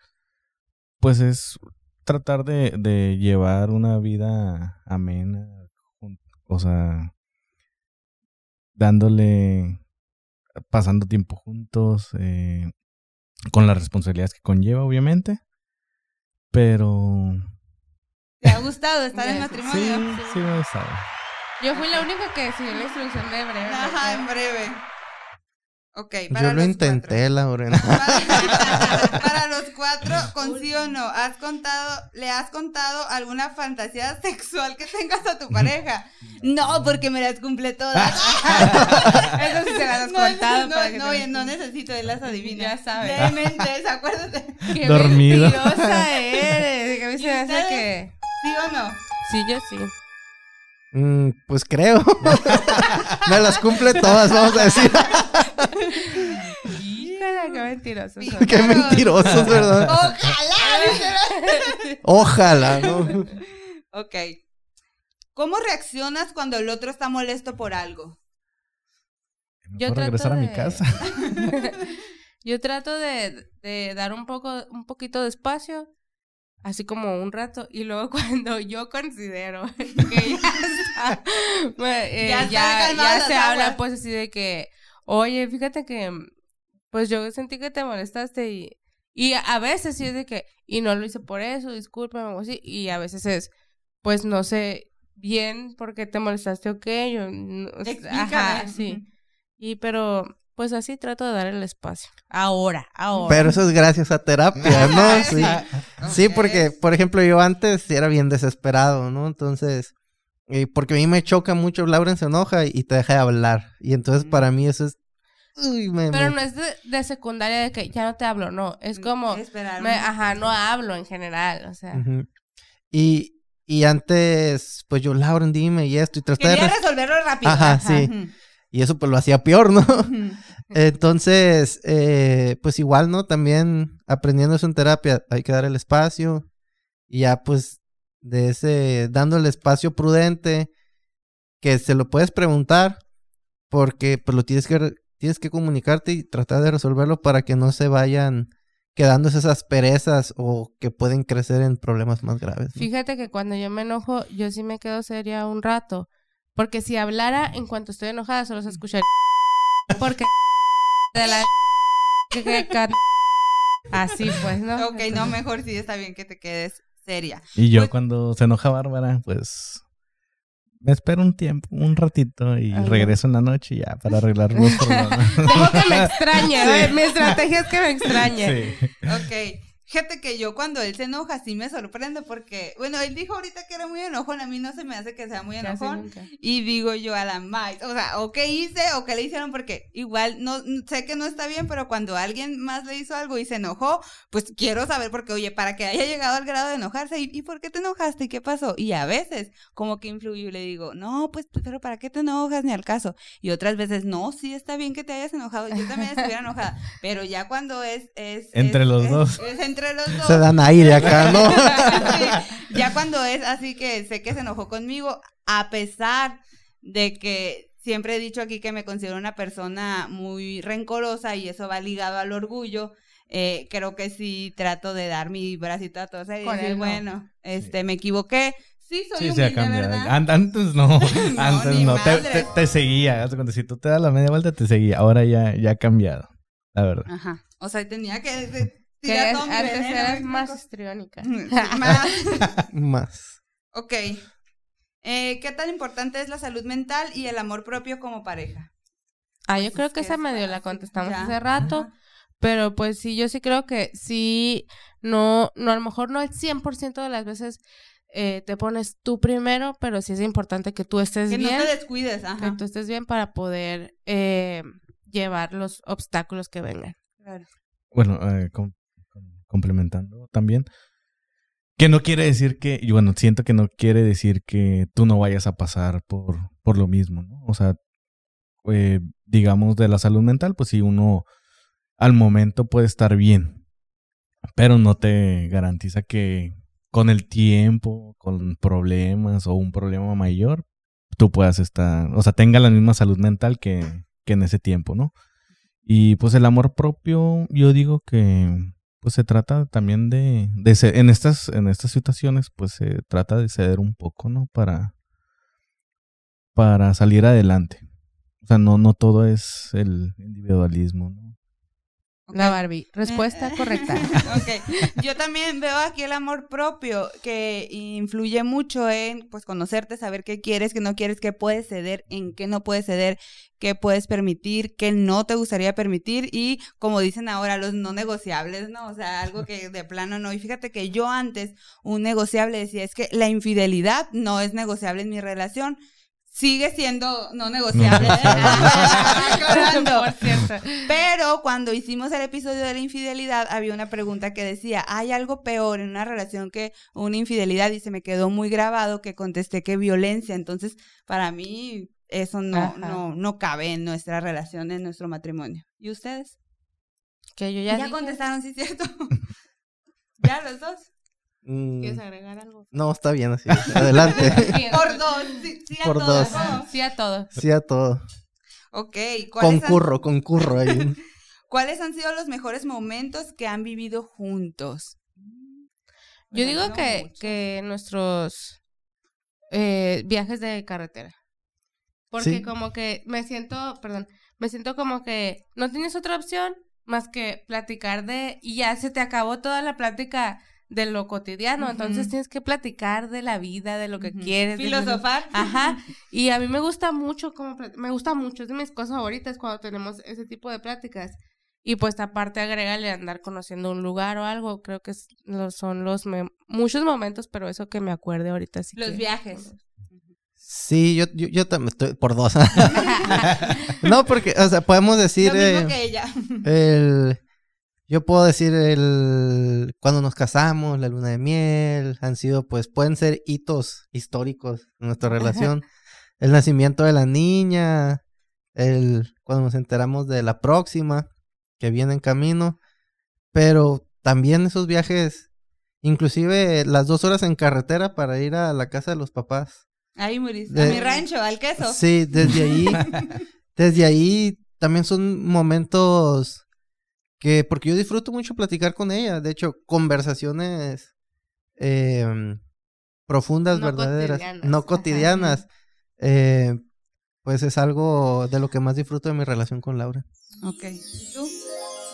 pues es tratar de, de llevar una vida amena, o sea, dándole, pasando tiempo juntos, eh, con las responsabilidades que conlleva, obviamente, pero ¿Te ha gustado estar en Sí, sí, matrimonio? sí me ha gustado. Yo fui la única que siguió la instrucción de breve. Ajá, en breve. Ok, para Yo lo los intenté, Laurena. Para, para los cuatro, con sí o no, ¿has contado, le has contado alguna fantasía sexual que tengas a tu pareja? No, porque me las cumple todas. Eso sí se las has No, contado. no, para que no, te- oye, no necesito, él las adivina. Ya sabe. Dementes, acuérdate. Qué Dormido. mentirosa eres. Que a mí se me hace que... ¿Sí o no? Sí, yo sí. Mm, pues creo. Me las cumple todas, vamos a decir. Híjole, qué mentiroso. Sí. soy. Qué mentirosos, ¿verdad? Ojalá. Ojalá, ¿no? ok. ¿Cómo reaccionas cuando el otro está molesto por algo? ¿Me Yo puedo trato regresar a mi casa? Yo trato de, de dar un poco, un poquito de espacio, así como un rato, y luego cuando yo considero que ya está, eh, Ya se habla pues así de que, oye, fíjate que, pues yo sentí que te molestaste y, y a veces sí es de que, y no lo hice por eso, discúlpame o así, y a veces es, pues no sé bien por qué te molestaste o qué, yo, no- ajá, sí. Y pero pues así trato de dar el espacio. Ahora, ahora. Pero eso es gracias a terapia, ¿no? Sí. Sí, porque, por ejemplo, yo antes era bien desesperado, ¿no? Entonces, eh, porque a mí me choca mucho, Lauren se enoja y te deja de hablar. Y entonces para mí eso es... Uy, me, Pero me- no es de, de secundaria de que ya no te hablo, no. Es como, Esperar. me- ajá, no hablo en general, o sea. Y, y antes, pues yo, Lauren, dime y esto, y traté de... Quería res- resolverlo rápido. Ajá, sí. Y eso pues lo hacía peor, ¿no? Entonces, eh, pues igual, ¿no? También aprendiendo eso en terapia, hay que dar el espacio y ya pues de ese, dando el espacio prudente, que se lo puedes preguntar, porque pues lo tienes que, tienes que comunicarte y tratar de resolverlo para que no se vayan quedando esas perezas o que pueden crecer en problemas más graves. ¿no? Fíjate que cuando yo me enojo, yo sí me quedo seria un rato. Porque si hablara en cuanto estoy enojada, solo se escucharía. Porque de la así pues, ¿no? Ok, no, mejor sí está bien que te quedes seria. Y yo Pues- cuando se enoja Bárbara, pues me espero un tiempo, un ratito y Ajá. regreso en la noche ya para arreglar los problemas. Dejo que me extrañe, ¿eh? mi estrategia es que me extrañe. Sí. Ok. Fíjate que yo cuando él se enoja sí me sorprende porque, bueno, él dijo ahorita que era muy enojón, a mí no se me hace que sea muy enojón. Y digo yo a la más, o sea, o qué hice o qué le hicieron, porque igual no sé que no está bien, pero cuando alguien más le hizo algo y se enojó, pues quiero saber, porque oye, para que haya llegado al grado de enojarse, ¿y, y por qué te enojaste? ¿Y qué pasó? Y a veces, como que influyo y le digo, no, pues, pero ¿para qué te enojas? Ni al caso. Y otras veces, no, sí está bien que te hayas enojado, yo también estuviera enojada, pero ya cuando es. es Entre es- los es- dos. Es entre los dos. Se dan aire acá, ¿no? Sí, ya cuando es así que sé que se enojó conmigo, a pesar de que siempre he dicho aquí que me considero una persona muy rencorosa y eso va ligado al orgullo, eh, creo que sí trato de dar mi bracito a todos y Con decir, bueno, este, me equivoqué. Sí, soy Sí, humilde, se ha cambiado. ¿verdad? An- antes no, antes no. Te, madres. te- te seguía. cuenta, Si tú te das la media vuelta, te seguía. Ahora ya, ya ha cambiado, la verdad. Ajá. O sea, tenía que Que es- antes veneno, eras ¿me más histriónica. Sí, más. Más. Ok. Eh, ¿Qué tan importante es la salud mental y el amor propio como pareja? Ah, yo Pues creo es que que esa es medio la contestamos ya. hace rato. Ajá. Pero pues sí, yo sí creo que sí, no, no, a lo mejor no el 100% de las veces eh, te pones tú primero, pero sí es importante que tú estés Que bien, no te descuides, que ajá. tú estés bien para poder eh, llevar los obstáculos que vengan. Claro. Bueno, eh, com- complementando también. Que no quiere decir que, y bueno, siento que no quiere decir que tú no vayas a pasar por, por lo mismo, ¿no? O sea, eh, digamos de la salud mental, pues si uno al momento puede estar bien, pero no te garantiza que con el tiempo, con problemas o un problema mayor, tú puedas estar, o sea, tenga la misma salud mental que, que en ese tiempo, ¿no? Y pues el amor propio, yo digo que pues se trata también de, de en estas, en estas situaciones, pues se trata de ceder un poco, ¿no? Para, para salir adelante. O sea, no, no todo es el individualismo, ¿no? La Barbie. Respuesta correcta. Ok. Yo también veo aquí el amor propio que influye mucho en pues conocerte, saber qué quieres, qué no quieres, qué puedes ceder, en qué no puedes ceder, qué puedes permitir, qué no te gustaría permitir y como dicen ahora los no negociables, ¿no? O sea, algo que de plano no. Y fíjate que yo antes un negociable decía, es que la infidelidad no es negociable en mi relación. Sigue siendo no negociable. Cierto. Pero cuando hicimos el episodio de la infidelidad, había una pregunta que decía, ¿hay algo peor en una relación que una infidelidad? Y se me quedó muy grabado que contesté que violencia. Entonces, para mí, eso no, Ajá. no, no cabe en nuestra relación, en nuestro matrimonio. ¿Y ustedes? Que yo Ya, ya, dije. contestaron, sí, cierto. ¿Ya los dos? Mm, ¿Quieres agregar algo? no, está bien así. Adelante. Por dos, sí, sí a Por todos. dos. Sí a todo. Sí a todo. Ok, ¿cuáles han, Concurro, concurro ahí. ¿cuáles han sido los mejores momentos que han vivido juntos? Me Yo digo que, que nuestros eh, viajes de carretera. Porque Sí. como que me siento, perdón, me siento como que no tienes otra opción más que platicar de, y ya se te acabó toda la plática de lo cotidiano, entonces tienes que platicar de la vida, de lo que quieres. de Filosofar. Ajá, y a mí me gusta mucho, como me gusta mucho, es de mis cosas favoritas cuando tenemos ese tipo de pláticas. Y pues aparte agrégale andar conociendo un lugar o algo, creo que es- lo- son los me- muchos momentos, pero eso que me acuerde ahorita sí Los que- viajes. Sí, yo, yo, yo también estoy por dos. no, porque, o sea, podemos decir. Lo mismo eh, que ella. El, yo puedo decir el cuando nos casamos, la luna de miel, han sido, pues, pueden ser hitos históricos en nuestra relación. El nacimiento de la niña, el cuando nos enteramos de la próxima que viene en camino, pero también esos viajes, inclusive las dos horas en carretera para ir a la casa de los papás. Ahí murís. De- A mi rancho, al queso. Sí, desde ahí, desde ahí también son momentos que, porque yo disfruto mucho platicar con ella, de hecho, conversaciones em, profundas, No verdaderas, cotidianas. no cotidianas, eh, pues es algo de lo que más disfruto de mi relación con Laura. Ok. ¿Y tú?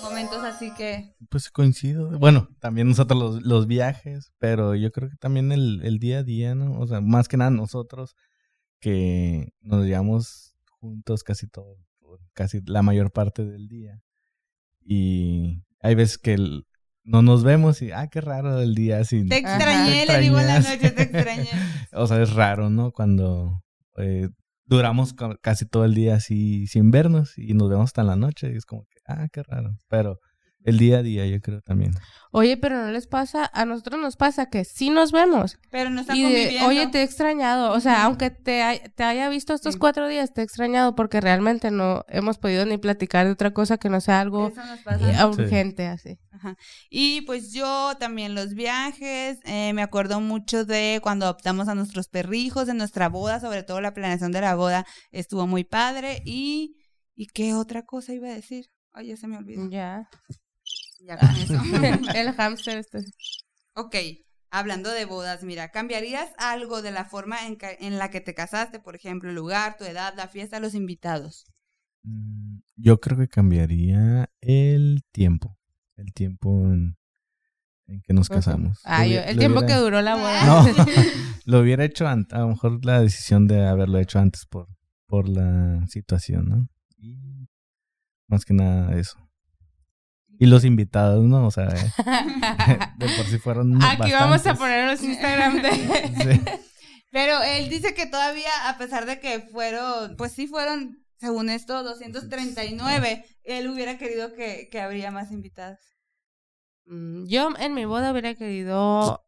Momentos así que... Pues coincido. Bueno, también nosotros los, los viajes, pero yo creo que también el, el día a día, ¿no? O sea, más que nada nosotros que nos llevamos juntos casi todo, casi la mayor parte del día. Y hay veces que el- no nos vemos y, ah, qué raro el día sin... Te extrañé, Te le digo en la noche, te extrañé. O sea, es raro, ¿no? Cuando eh, duramos ca- casi todo el día así sin vernos y nos vemos hasta en la noche y es como que, ah, qué raro. Pero el día a día yo creo también. Oye, pero no les pasa, a nosotros nos pasa que sí nos vemos. Pero no están Y de, conviviendo. oye, te he extrañado. O sea, aunque te, hay- te haya visto estos Sí. cuatro días, te he extrañado porque realmente no hemos podido ni platicar de otra cosa que no sea algo Eso nos pasa. eh, urgente así. Ajá. Y pues yo también los viajes, eh, me acuerdo mucho de cuando adoptamos a nuestros perrijos, de nuestra boda, sobre todo la planeación de la boda estuvo muy padre. Y, ¿y qué otra cosa iba a decir? Ay, ya se me olvidó. Ya. Ya con eso. El hámster este. ok, hablando de bodas, mira, ¿cambiarías algo de la forma en, en la que te casaste? Por ejemplo, el lugar, tu edad, la fiesta, los invitados. Mm, Yo creo que cambiaría el tiempo. El tiempo en, en que nos casamos. Ah, Lo yo- hubi- el tiempo hubiera- que duró la boda. No, lo hubiera hecho antes. A lo mejor la decisión de haberlo hecho antes por, por la situación, ¿no? Y más que nada eso. Y los invitados, ¿no? O sea, eh, de por sí fueron Aquí vamos a poner los Instagram de... Sí. Pero él dice que todavía, a pesar de que fueron, pues sí fueron, según esto, 239, él hubiera querido que, que habría más invitados. Mm, Yo en mi boda hubiera querido...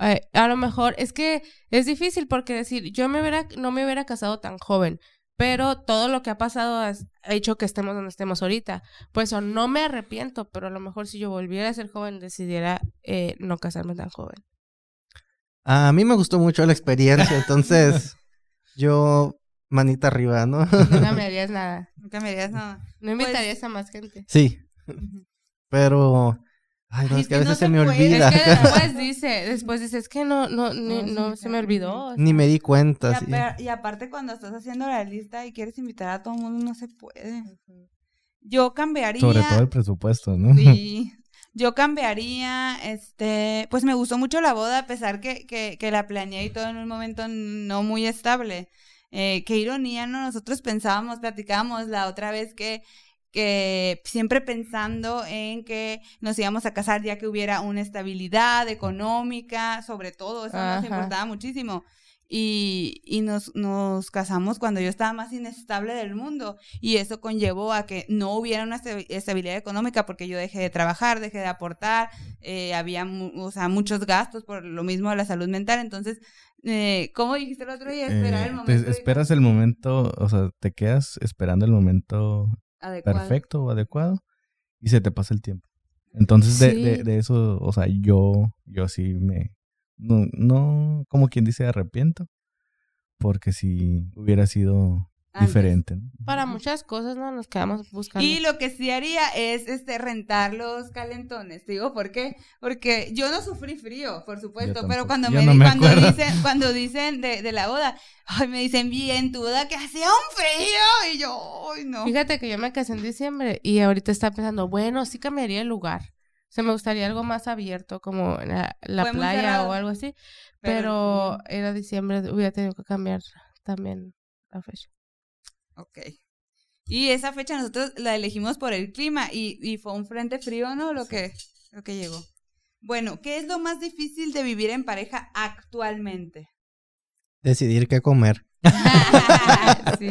eh, a lo mejor, es que es difícil porque decir, yo me hubiera, no me hubiera casado tan joven, pero todo lo que ha pasado ha hecho que estemos donde estemos ahorita. Pues o no me arrepiento, pero a lo mejor si yo volviera a ser joven decidiera eh, no casarme tan joven. A mí me gustó mucho la experiencia, entonces yo manita arriba, ¿no? No cambiarías nada. No cambiarías nada. No invitarías a más gente. sí, pero Ay, no, Ay, es que a veces no se me puede. olvida. Es que después dice, después dice, es que no, no, ni- No, se me olvidó. Ni me di cuenta. Y, sí. apa- y aparte cuando estás haciendo la lista y quieres invitar a todo el mundo, no se puede. Yo cambiaría... Sobre todo el presupuesto, ¿no? Sí. Yo cambiaría, este, pues me gustó mucho la boda, a pesar que, que, que la planeé y todo en un momento no muy estable. Eh, qué ironía, ¿no? Nosotros pensábamos, platicábamos la otra vez que, que siempre pensando en que nos íbamos a casar ya que hubiera una estabilidad económica, sobre todo, eso nos importaba muchísimo. Y, y nos, nos casamos cuando yo estaba más inestable del mundo y eso conllevó a que no hubiera una estabi- estabilidad económica porque yo dejé de trabajar, dejé de aportar, eh, había mu- o sea, muchos gastos por lo mismo de la salud mental, entonces, eh, ¿cómo dijiste el otro día? Esperar Eh, el te momento esperas el momento, o sea, te quedas esperando el momento adecuado. perfecto o adecuado y se te pasa el tiempo. Entonces de, Sí. de, de eso, o sea, yo, yo sí me, no, no, como quien dice, arrepiento, porque si hubiera sido Antes. diferente. ¿no? Para muchas cosas, ¿no? Nos quedamos buscando. Y lo que sí haría es este rentar los calentones. Te digo por qué. Porque yo no sufrí frío, por supuesto. Pero cuando me, no di- me cuando acuerdo. dicen, cuando dicen de, de la boda, ay, me dicen bien tu boda que hacía un frío. Y yo, ay, no. Fíjate que yo me casé en diciembre y ahorita estaba pensando, bueno, sí cambiaría el lugar. O sea, me gustaría algo más abierto, como la, playa cerrado. o algo así. Pero- Pero, era diciembre, hubiera tenido que cambiar también la fecha. Ok. Y esa fecha nosotros la elegimos por el clima y, y fue un frente frío, ¿no? Lo que, lo que llegó. Bueno, ¿qué es lo más difícil de vivir en pareja actualmente? Decidir qué comer. Sí.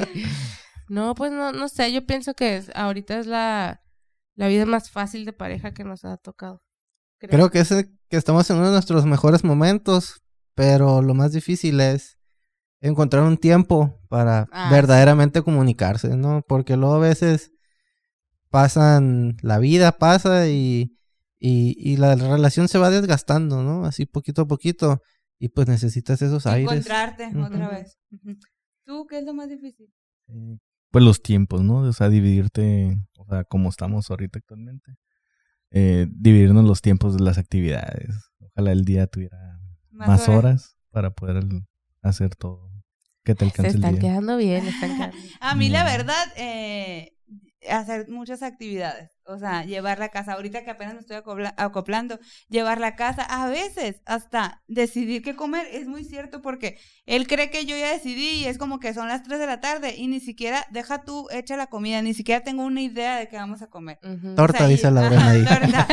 No, pues no, no sé, yo pienso que es- ahorita es la, la vida más fácil de pareja que nos ha tocado. Creo que es el- que estamos en uno de nuestros mejores momentos, pero lo más difícil es encontrar un tiempo para Ah, verdaderamente comunicarse, ¿no? Porque luego a veces pasan, la vida pasa y, y, y la relación se va desgastando, ¿no? Así poquito a poquito. Y pues necesitas esos aires. Encontrarte otra vez. ¿Tú qué es lo más difícil? Pues los tiempos, ¿no? O sea, dividirte, o sea, como estamos ahorita actualmente, eh, dividirnos los tiempos de las actividades. Ojalá el día tuviera más, horas. para poder hacer todo. Que te Se alcance el están día. quedando bien, están quedando bien. A mí la verdad, eh, hacer muchas actividades, o sea, llevar la casa, ahorita que apenas me estoy acopla- acoplando, llevar la casa, a veces hasta decidir qué comer, es muy cierto porque él cree que yo ya decidí y es como que son las 3 de la tarde y ni siquiera, deja tú hecha la comida, ni siquiera tengo una idea de qué vamos a comer. Torta, O sea, y- dice Lorena ajá, ahí. torta.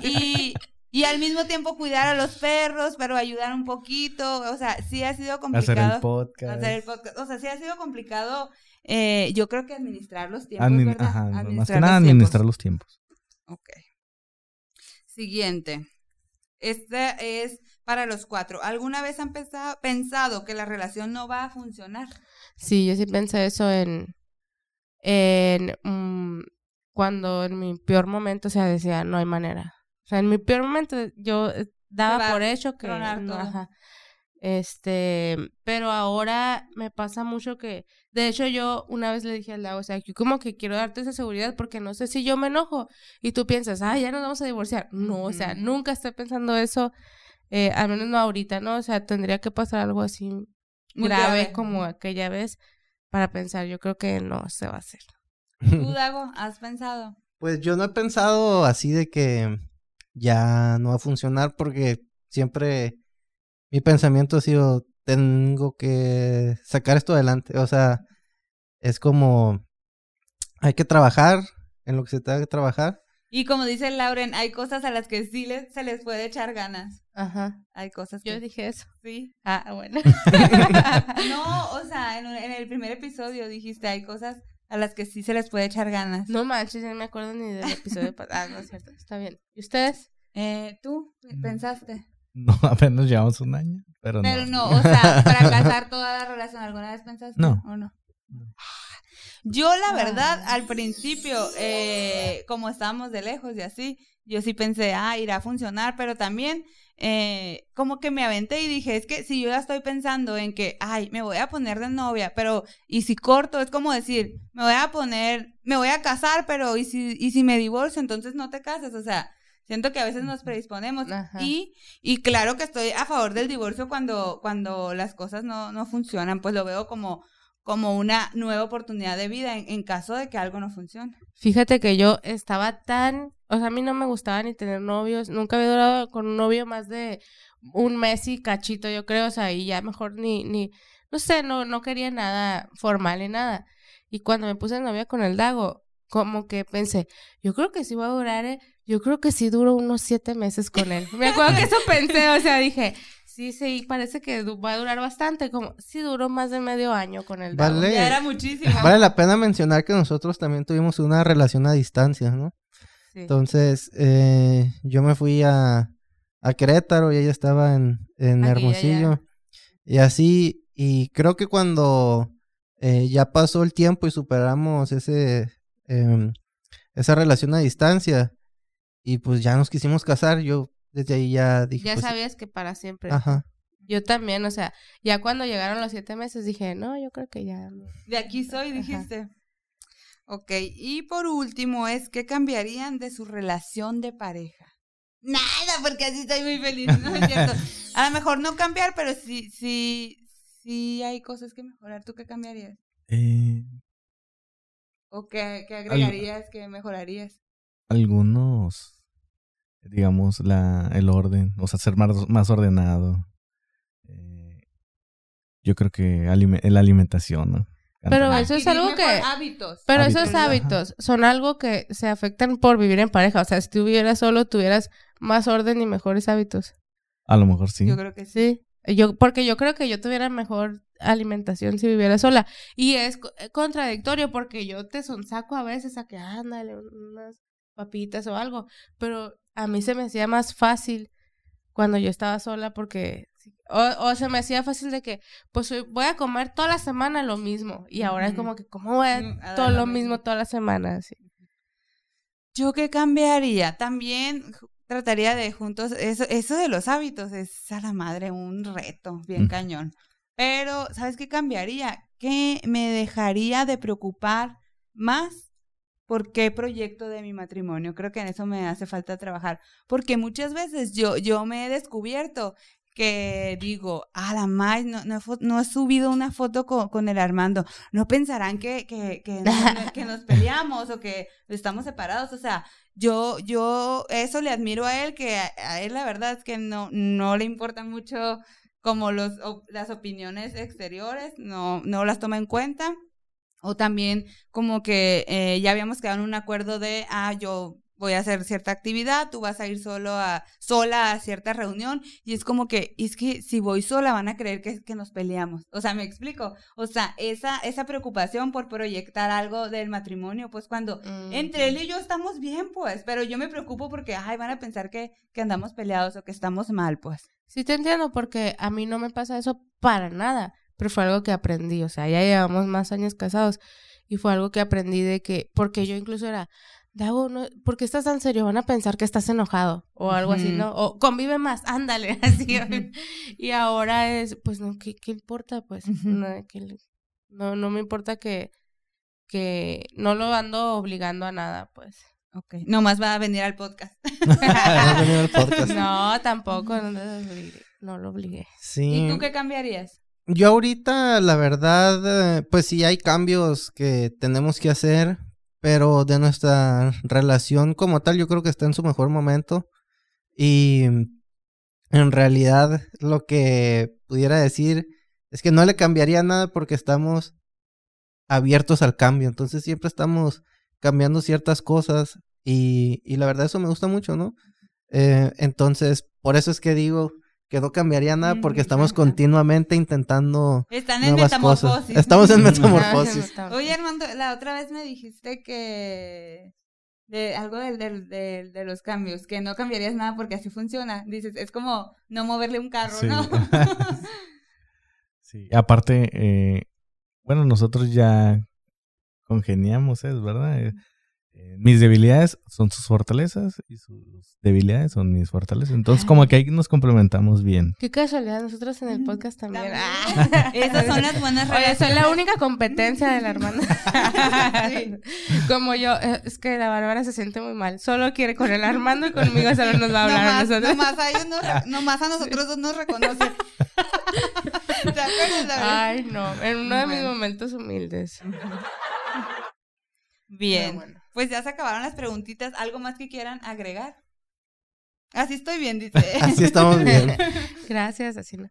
y, y al mismo tiempo cuidar a los perros, pero ayudar un poquito, o sea, sí ha sido Hacer complicado el podcast. hacer el podcast. O sea, sí ha sido complicado. eh, yo creo que administrar los tiempos, Admin- ¿verdad? ajá, más Administrar que nada los administrar los tiempos. Ok. Siguiente. Este es para los cuatro. ¿Alguna vez han pensado, pensado que la relación no va a funcionar? Sí, yo sí pensé eso en, en mm, cuando en mi peor momento, o sea, decía, no hay manera. O sea, en mi peor momento yo eh, daba por hecho que no, ajá. Este, pero ahora me pasa mucho que, de hecho yo una vez le dije al Lau, o sea, yo como que quiero darte esa seguridad porque no sé si yo me enojo y tú piensas, ah, ya nos vamos a divorciar. No, o sea, nunca estoy pensando eso, eh, al menos no ahorita, ¿no? O sea, tendría que pasar algo así Muy grave, grave. como aquella vez para pensar, yo creo que no se va a hacer. ¿Tú, Dago, has pensado? Pues yo no he pensado así de que ya no va a funcionar porque siempre mi pensamiento ha sido tengo que sacar esto adelante. O sea, es como hay que trabajar en lo que se tenga que trabajar. Y como dice Lauren, hay cosas a las que sí les- se les puede echar ganas. Ajá. Hay cosas que Yo dije eso. sí. Ah, bueno. No, o sea, en, en el primer episodio dijiste, hay cosas a las que sí se les puede echar ganas. no manches, no me acuerdo ni del episodio pasado. Ah, no es cierto. Está bien. ¿Y ustedes? Eh, ¿Tú pensaste? No, apenas llevamos un año, pero, Pero no. no, o sea, fracasar toda la relación, ¿alguna vez pensaste? No. ¿O no? Yo, la verdad, Ah. al principio, eh, como estábamos de lejos y así, yo sí pensé, ah, irá a funcionar, pero también eh, como que me aventé y dije, es que si yo ya estoy pensando en que, ay, me voy a poner de novia, pero, y si corto, es como decir, me voy a poner, me voy a casar, pero, y si, y si me divorcio, entonces no te cases, o sea, Siento que a veces nos predisponemos. Y, y claro que estoy a favor del divorcio cuando, cuando las cosas no, no funcionan, pues lo veo como, como una nueva oportunidad de vida en, en caso de que algo no funcione. Fíjate que yo estaba tan, o sea, a mí no me gustaba ni tener novios, nunca había durado con un novio más de un mes y cachito, yo creo, o sea, y ya mejor ni, ni, no sé, no, no quería nada formal ni nada. Y cuando me puse novia con el Dago, como que pensé, yo creo que sí voy a durar, eh, yo creo que sí duro unos siete meses con él. Me acuerdo que eso pensé, o sea, dije, sí, sí, parece que va a durar bastante, como, sí duró más de medio año con el. Vale. Ya era muchísimo. Vale la pena mencionar que nosotros también tuvimos una relación a distancia, ¿no? Sí. Entonces, eh, yo me fui a, a Querétaro y ella estaba en, en Aquí, Hermosillo. allá. Y así, y creo que cuando eh, ya pasó el tiempo y superamos ese, em, esa relación a distancia, y pues ya nos quisimos casar, yo desde ahí ya dije, Ya pues, sabías que para siempre. ajá, Yo también, o sea, ya cuando llegaron los siete meses dije, no, yo creo que ya. no". De aquí soy, Ajá. dijiste. Ok, y por último es, ¿qué cambiarían de su relación de pareja? Nada, porque así estoy muy feliz, ¿no es cierto? A lo mejor no cambiar, pero sí, sí, sí hay cosas que mejorar. ¿Tú qué cambiarías? Eh, ¿O qué, qué agregarías, qué mejorarías? algunos, digamos, la, el orden, o sea, ser más, más ordenado. Eh, yo creo que alime- la alimentación, ¿no? Pero eso es algo que- Hábitos. Pero Hábitos, esos ajá. hábitos son algo que se afectan por vivir en pareja. O sea, si tuvieras solo, tuvieras más orden y mejores hábitos. A lo mejor sí. Yo creo que sí. Yo, porque yo creo que yo tuviera mejor alimentación si viviera sola. Y es co- eh, contradictorio porque yo te sonsaco a veces a que ándale unas papitas o algo. Pero a mí se me hacía más fácil cuando yo estaba sola porque... O, o se me hacía fácil de que, pues voy a comer toda la semana lo mismo. Y ahora es como que, ¿cómo voy a Mm, a todo lo mismo. toda la semana? Así. ¿Yo qué cambiaría? También trataría de juntos, eso, eso de los hábitos es a la madre un reto, bien Mm. cañón. Pero, ¿sabes qué cambiaría? Que me dejaría de preocupar más por qué proyecto de mi matrimonio. Creo que en eso me hace falta trabajar. Porque muchas veces yo, yo me he descubierto que digo, a la más, no, no, he fo- no he subido una foto con, con el Armando. No pensarán que, que, que, no- que nos peleamos o que estamos separados. O sea, yo, yo eso le admiro a él, que a, a él la verdad es que no, no le importa mucho como los, o- las opiniones exteriores, no, no las toma en cuenta. O también como que eh, ya habíamos quedado en un acuerdo de, ah, yo voy a hacer cierta actividad, tú vas a ir solo a, sola a cierta reunión, y es como que, es que si voy sola van a creer que, que nos peleamos. O sea, me explico. O sea, esa, esa preocupación por proyectar algo del matrimonio, pues cuando Mm, entre él y yo estamos bien, pues, pero yo me preocupo porque, ay, van a pensar que, que andamos peleados o que estamos mal, pues. Sí te entiendo porque a mí no me pasa eso para nada, pero fue algo que aprendí, o sea, ya llevamos más años casados y fue algo que aprendí de que, porque yo incluso era, Dago, no, ¿por qué estás tan serio? Van a pensar que estás enojado o algo así. ¿no? O convive más, ándale, así. Y ahora es, pues no, ¿qué, qué importa? Pues no, que no, no me importa que, que no lo ando obligando a nada, pues. Ok. Nomás va a venir al podcast. No, tampoco, no, lo obligué, no lo obligué. Sí. ¿Y tú qué cambiarías? Yo ahorita, la verdad, eh, pues sí hay cambios que tenemos que hacer, pero de nuestra relación como tal, yo creo que está en su mejor momento. Y en realidad lo que pudiera decir es que no le cambiaría nada porque estamos abiertos al cambio. Entonces siempre estamos cambiando ciertas cosas y, y la verdad eso me gusta mucho, ¿no? Eh, entonces, por eso es que digo que no cambiaría nada porque Mm, estamos continuamente intentando Están en nuevas cosas. metamorfosis. Estamos en metamorfosis. Oye, Armando, la otra vez me dijiste que de algo del, del, del- de los cambios, que no cambiarías nada porque así funciona. Dices, es como no moverle un carro, Sí. ¿no? Sí, aparte, eh, bueno, nosotros ya congeniamos, ¿es verdad? Eh, eh, mis debilidades son sus fortalezas y sus debilidades son mis fortalezas. Entonces, como que ahí nos complementamos bien. Qué casualidad, nosotros en el podcast también. También. Ah. Esas son las buenas Oye, soy relaciones. la única competencia de la hermana. Como yo, eh, es que la Bárbara se siente muy mal. Solo quiere con el Armando y conmigo solo nos va a hablar a Nomás, nosotros. nomás a ellos nos- nomás a nosotros dos nos reconoce. ¿Te acuerdas? Ay, no, en uno de mis momentos humildes. Bien. Bueno. Pues ya se acabaron las preguntitas. ¿Algo más que quieran agregar? Así estoy bien, dice. Así estamos bien. Gracias, así no.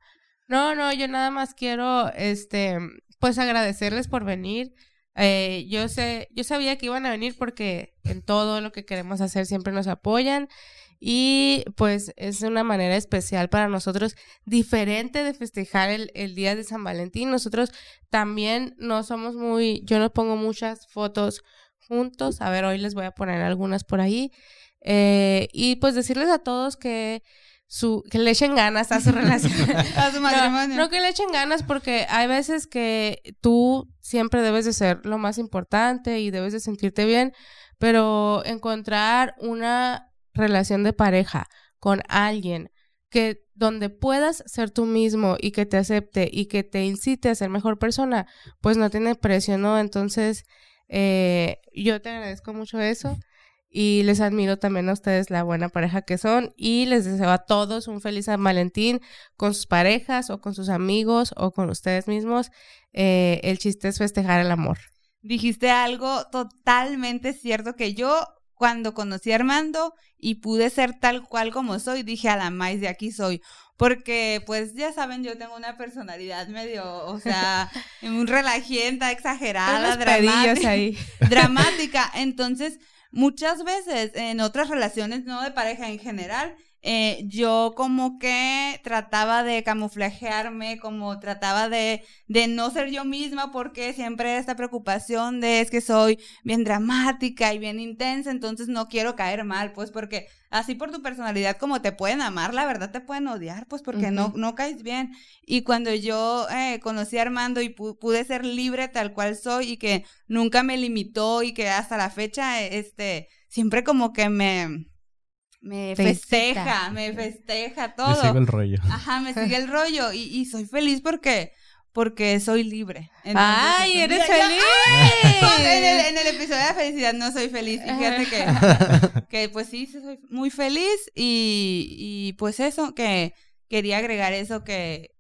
No, no, yo nada más quiero, este, pues agradecerles por venir. Eh, yo sé, yo sabía que iban a venir porque en todo lo que queremos hacer siempre nos apoyan y pues es una manera especial para nosotros, diferente de festejar el, el día de San Valentín. Nosotros también no somos muy, yo no pongo muchas fotos juntos. A ver, hoy les voy a poner algunas por ahí. Eh, y pues decirles a todos que su, que le echen ganas a su relación. A su No, matrimonio. no que le echen ganas porque hay veces que tú siempre debes de ser lo más importante y debes de sentirte bien, pero encontrar una relación de pareja con alguien que donde puedas ser tú mismo y que te acepte y que te incite a ser mejor persona, pues no tiene precio, ¿no? Entonces, eh, yo te agradezco mucho eso y les admiro también a ustedes la buena pareja que son y les deseo a todos un feliz San Valentín con sus parejas o con sus amigos o con ustedes mismos. Eh, el chiste es festejar el amor. Dijiste algo totalmente cierto que yo cuando conocí a Armando y pude ser tal cual como soy, dije a la maíz de aquí soy. Porque, pues, ya saben, yo tengo una personalidad medio, o sea, muy relajienta, exagerada, dramática. ahí. dramática. Entonces, muchas veces en otras relaciones, no de pareja en general, eh, yo como que trataba de camuflajearme, como trataba de, de no ser yo misma porque siempre esta preocupación de es que soy bien dramática y bien intensa, entonces no quiero caer mal, pues porque así por tu personalidad como te pueden amar, la verdad te pueden odiar, pues porque no, no caes bien. Y cuando yo eh, conocí a Armando y pu- pude ser libre tal cual soy y que nunca me limitó y que hasta la fecha, este, siempre como que me, me Te festeja, me festeja todo. sigo el rollo. Ajá, me sigue el rollo y, y soy feliz porque, porque soy libre. Entonces, ¡Ay, eres feliz! en el, en el episodio de la felicidad no soy feliz. Y fíjate que, que pues sí, sí soy muy feliz. Y, y pues eso, que quería agregar eso que,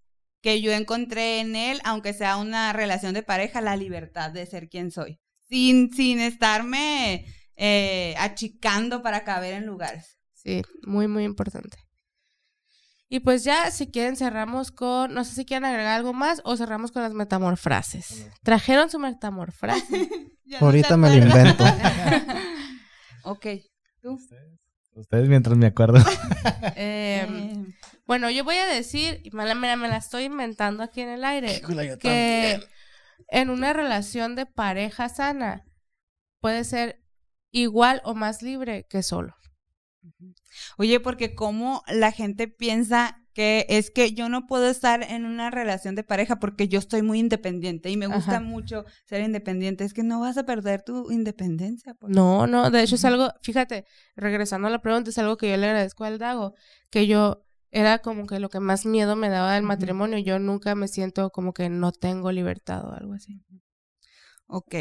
que yo encontré en él, aunque sea una relación de pareja, la libertad de ser quien soy. Sin, sin estarme eh, achicando para caber en lugares. Sí, muy, muy importante. Y pues ya, si quieren, cerramos con, no sé si quieren agregar algo más o cerramos con las metamorfrases. ¿Trajeron su metamorfrase? Ahorita me lo invento. ok. ¿Tú? Ustedes mientras me acuerdo. Eh, bueno, yo voy a decir, y me la, me la- me la estoy inventando aquí en el aire, que en una relación de pareja sana puede ser igual o más libre que solo. Oye, porque como la gente piensa que es que yo no puedo estar en una relación de pareja porque yo estoy muy independiente y me gusta Ajá. mucho ser independiente. Es que no vas a perder tu independencia. No, no, de hecho es algo, fíjate, regresando a la pregunta, es algo que yo le agradezco al Dago, que yo era como que lo que más miedo me daba del matrimonio, yo nunca me siento como que no tengo libertad o algo así. Ok.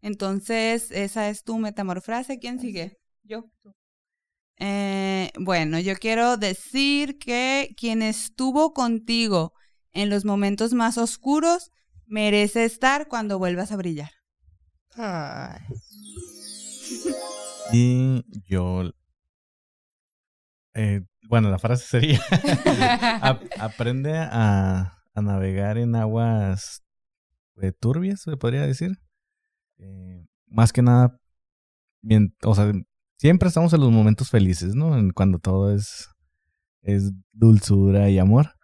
Entonces, esa es tu metamorfrase. ¿Quién sigue? Yo. Eh, bueno, yo quiero decir que quien estuvo contigo en los momentos más oscuros merece estar cuando vuelvas a brillar. Ay. Y yo. eh, bueno, la frase sería: ap- aprende a, a navegar en aguas eh, turbias, se podría decir. Eh, más que nada, bien, o sea, siempre estamos en los momentos felices, ¿no? En cuando todo es, es dulzura y amor.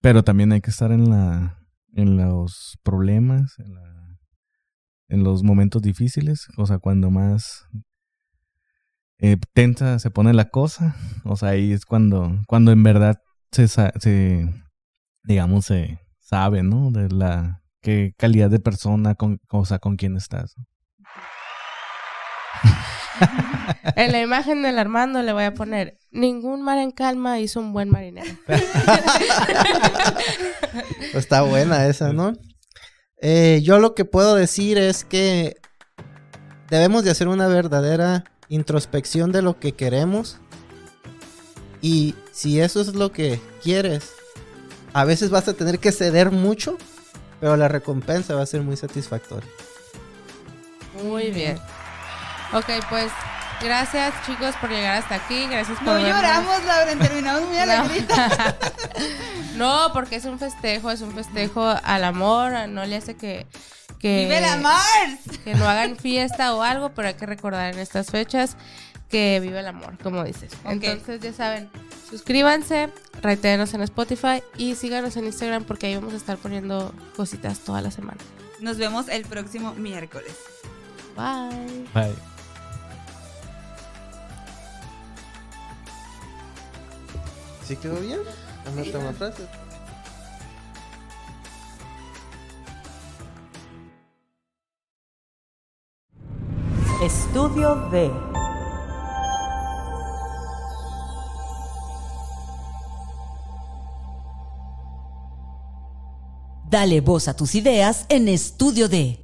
Pero también hay que estar en la en los problemas, en, los momentos difíciles, o sea, cuando más eh, tensa se pone la cosa, o sea, ahí es cuando, cuando en verdad se, se digamos, se sabe, ¿no? De la qué calidad de persona, con, o sea, con quién estás. En la imagen del Armando le voy a poner, ningún mar en calma hizo un buen marinero. Está buena esa, ¿no? Eh, yo lo que puedo decir es que debemos de hacer una verdadera introspección de lo que queremos. Y si eso es lo que quieres, a veces vas a tener que ceder mucho, pero la recompensa va a ser muy satisfactoria. Muy bien. Ok, pues gracias chicos por llegar hasta aquí. Gracias por No vernos. lloramos, Lauren, terminamos muy alegritos. No, porque es un festejo, es un festejo al amor. No le hace que. que ¡Vive la Mars! que no hagan fiesta o algo, pero hay que recordar en estas fechas que vive el amor, como dices. Ok. Entonces, ya saben, suscríbanse, reitérenos en Spotify y síganos en Instagram porque ahí vamos a estar poniendo cositas toda la semana. Nos vemos el próximo miércoles. Bye. Bye. ¿Sí quedó bien? Vamos a tomar frase. Estudio D. Dale voz a tus ideas en Estudio D.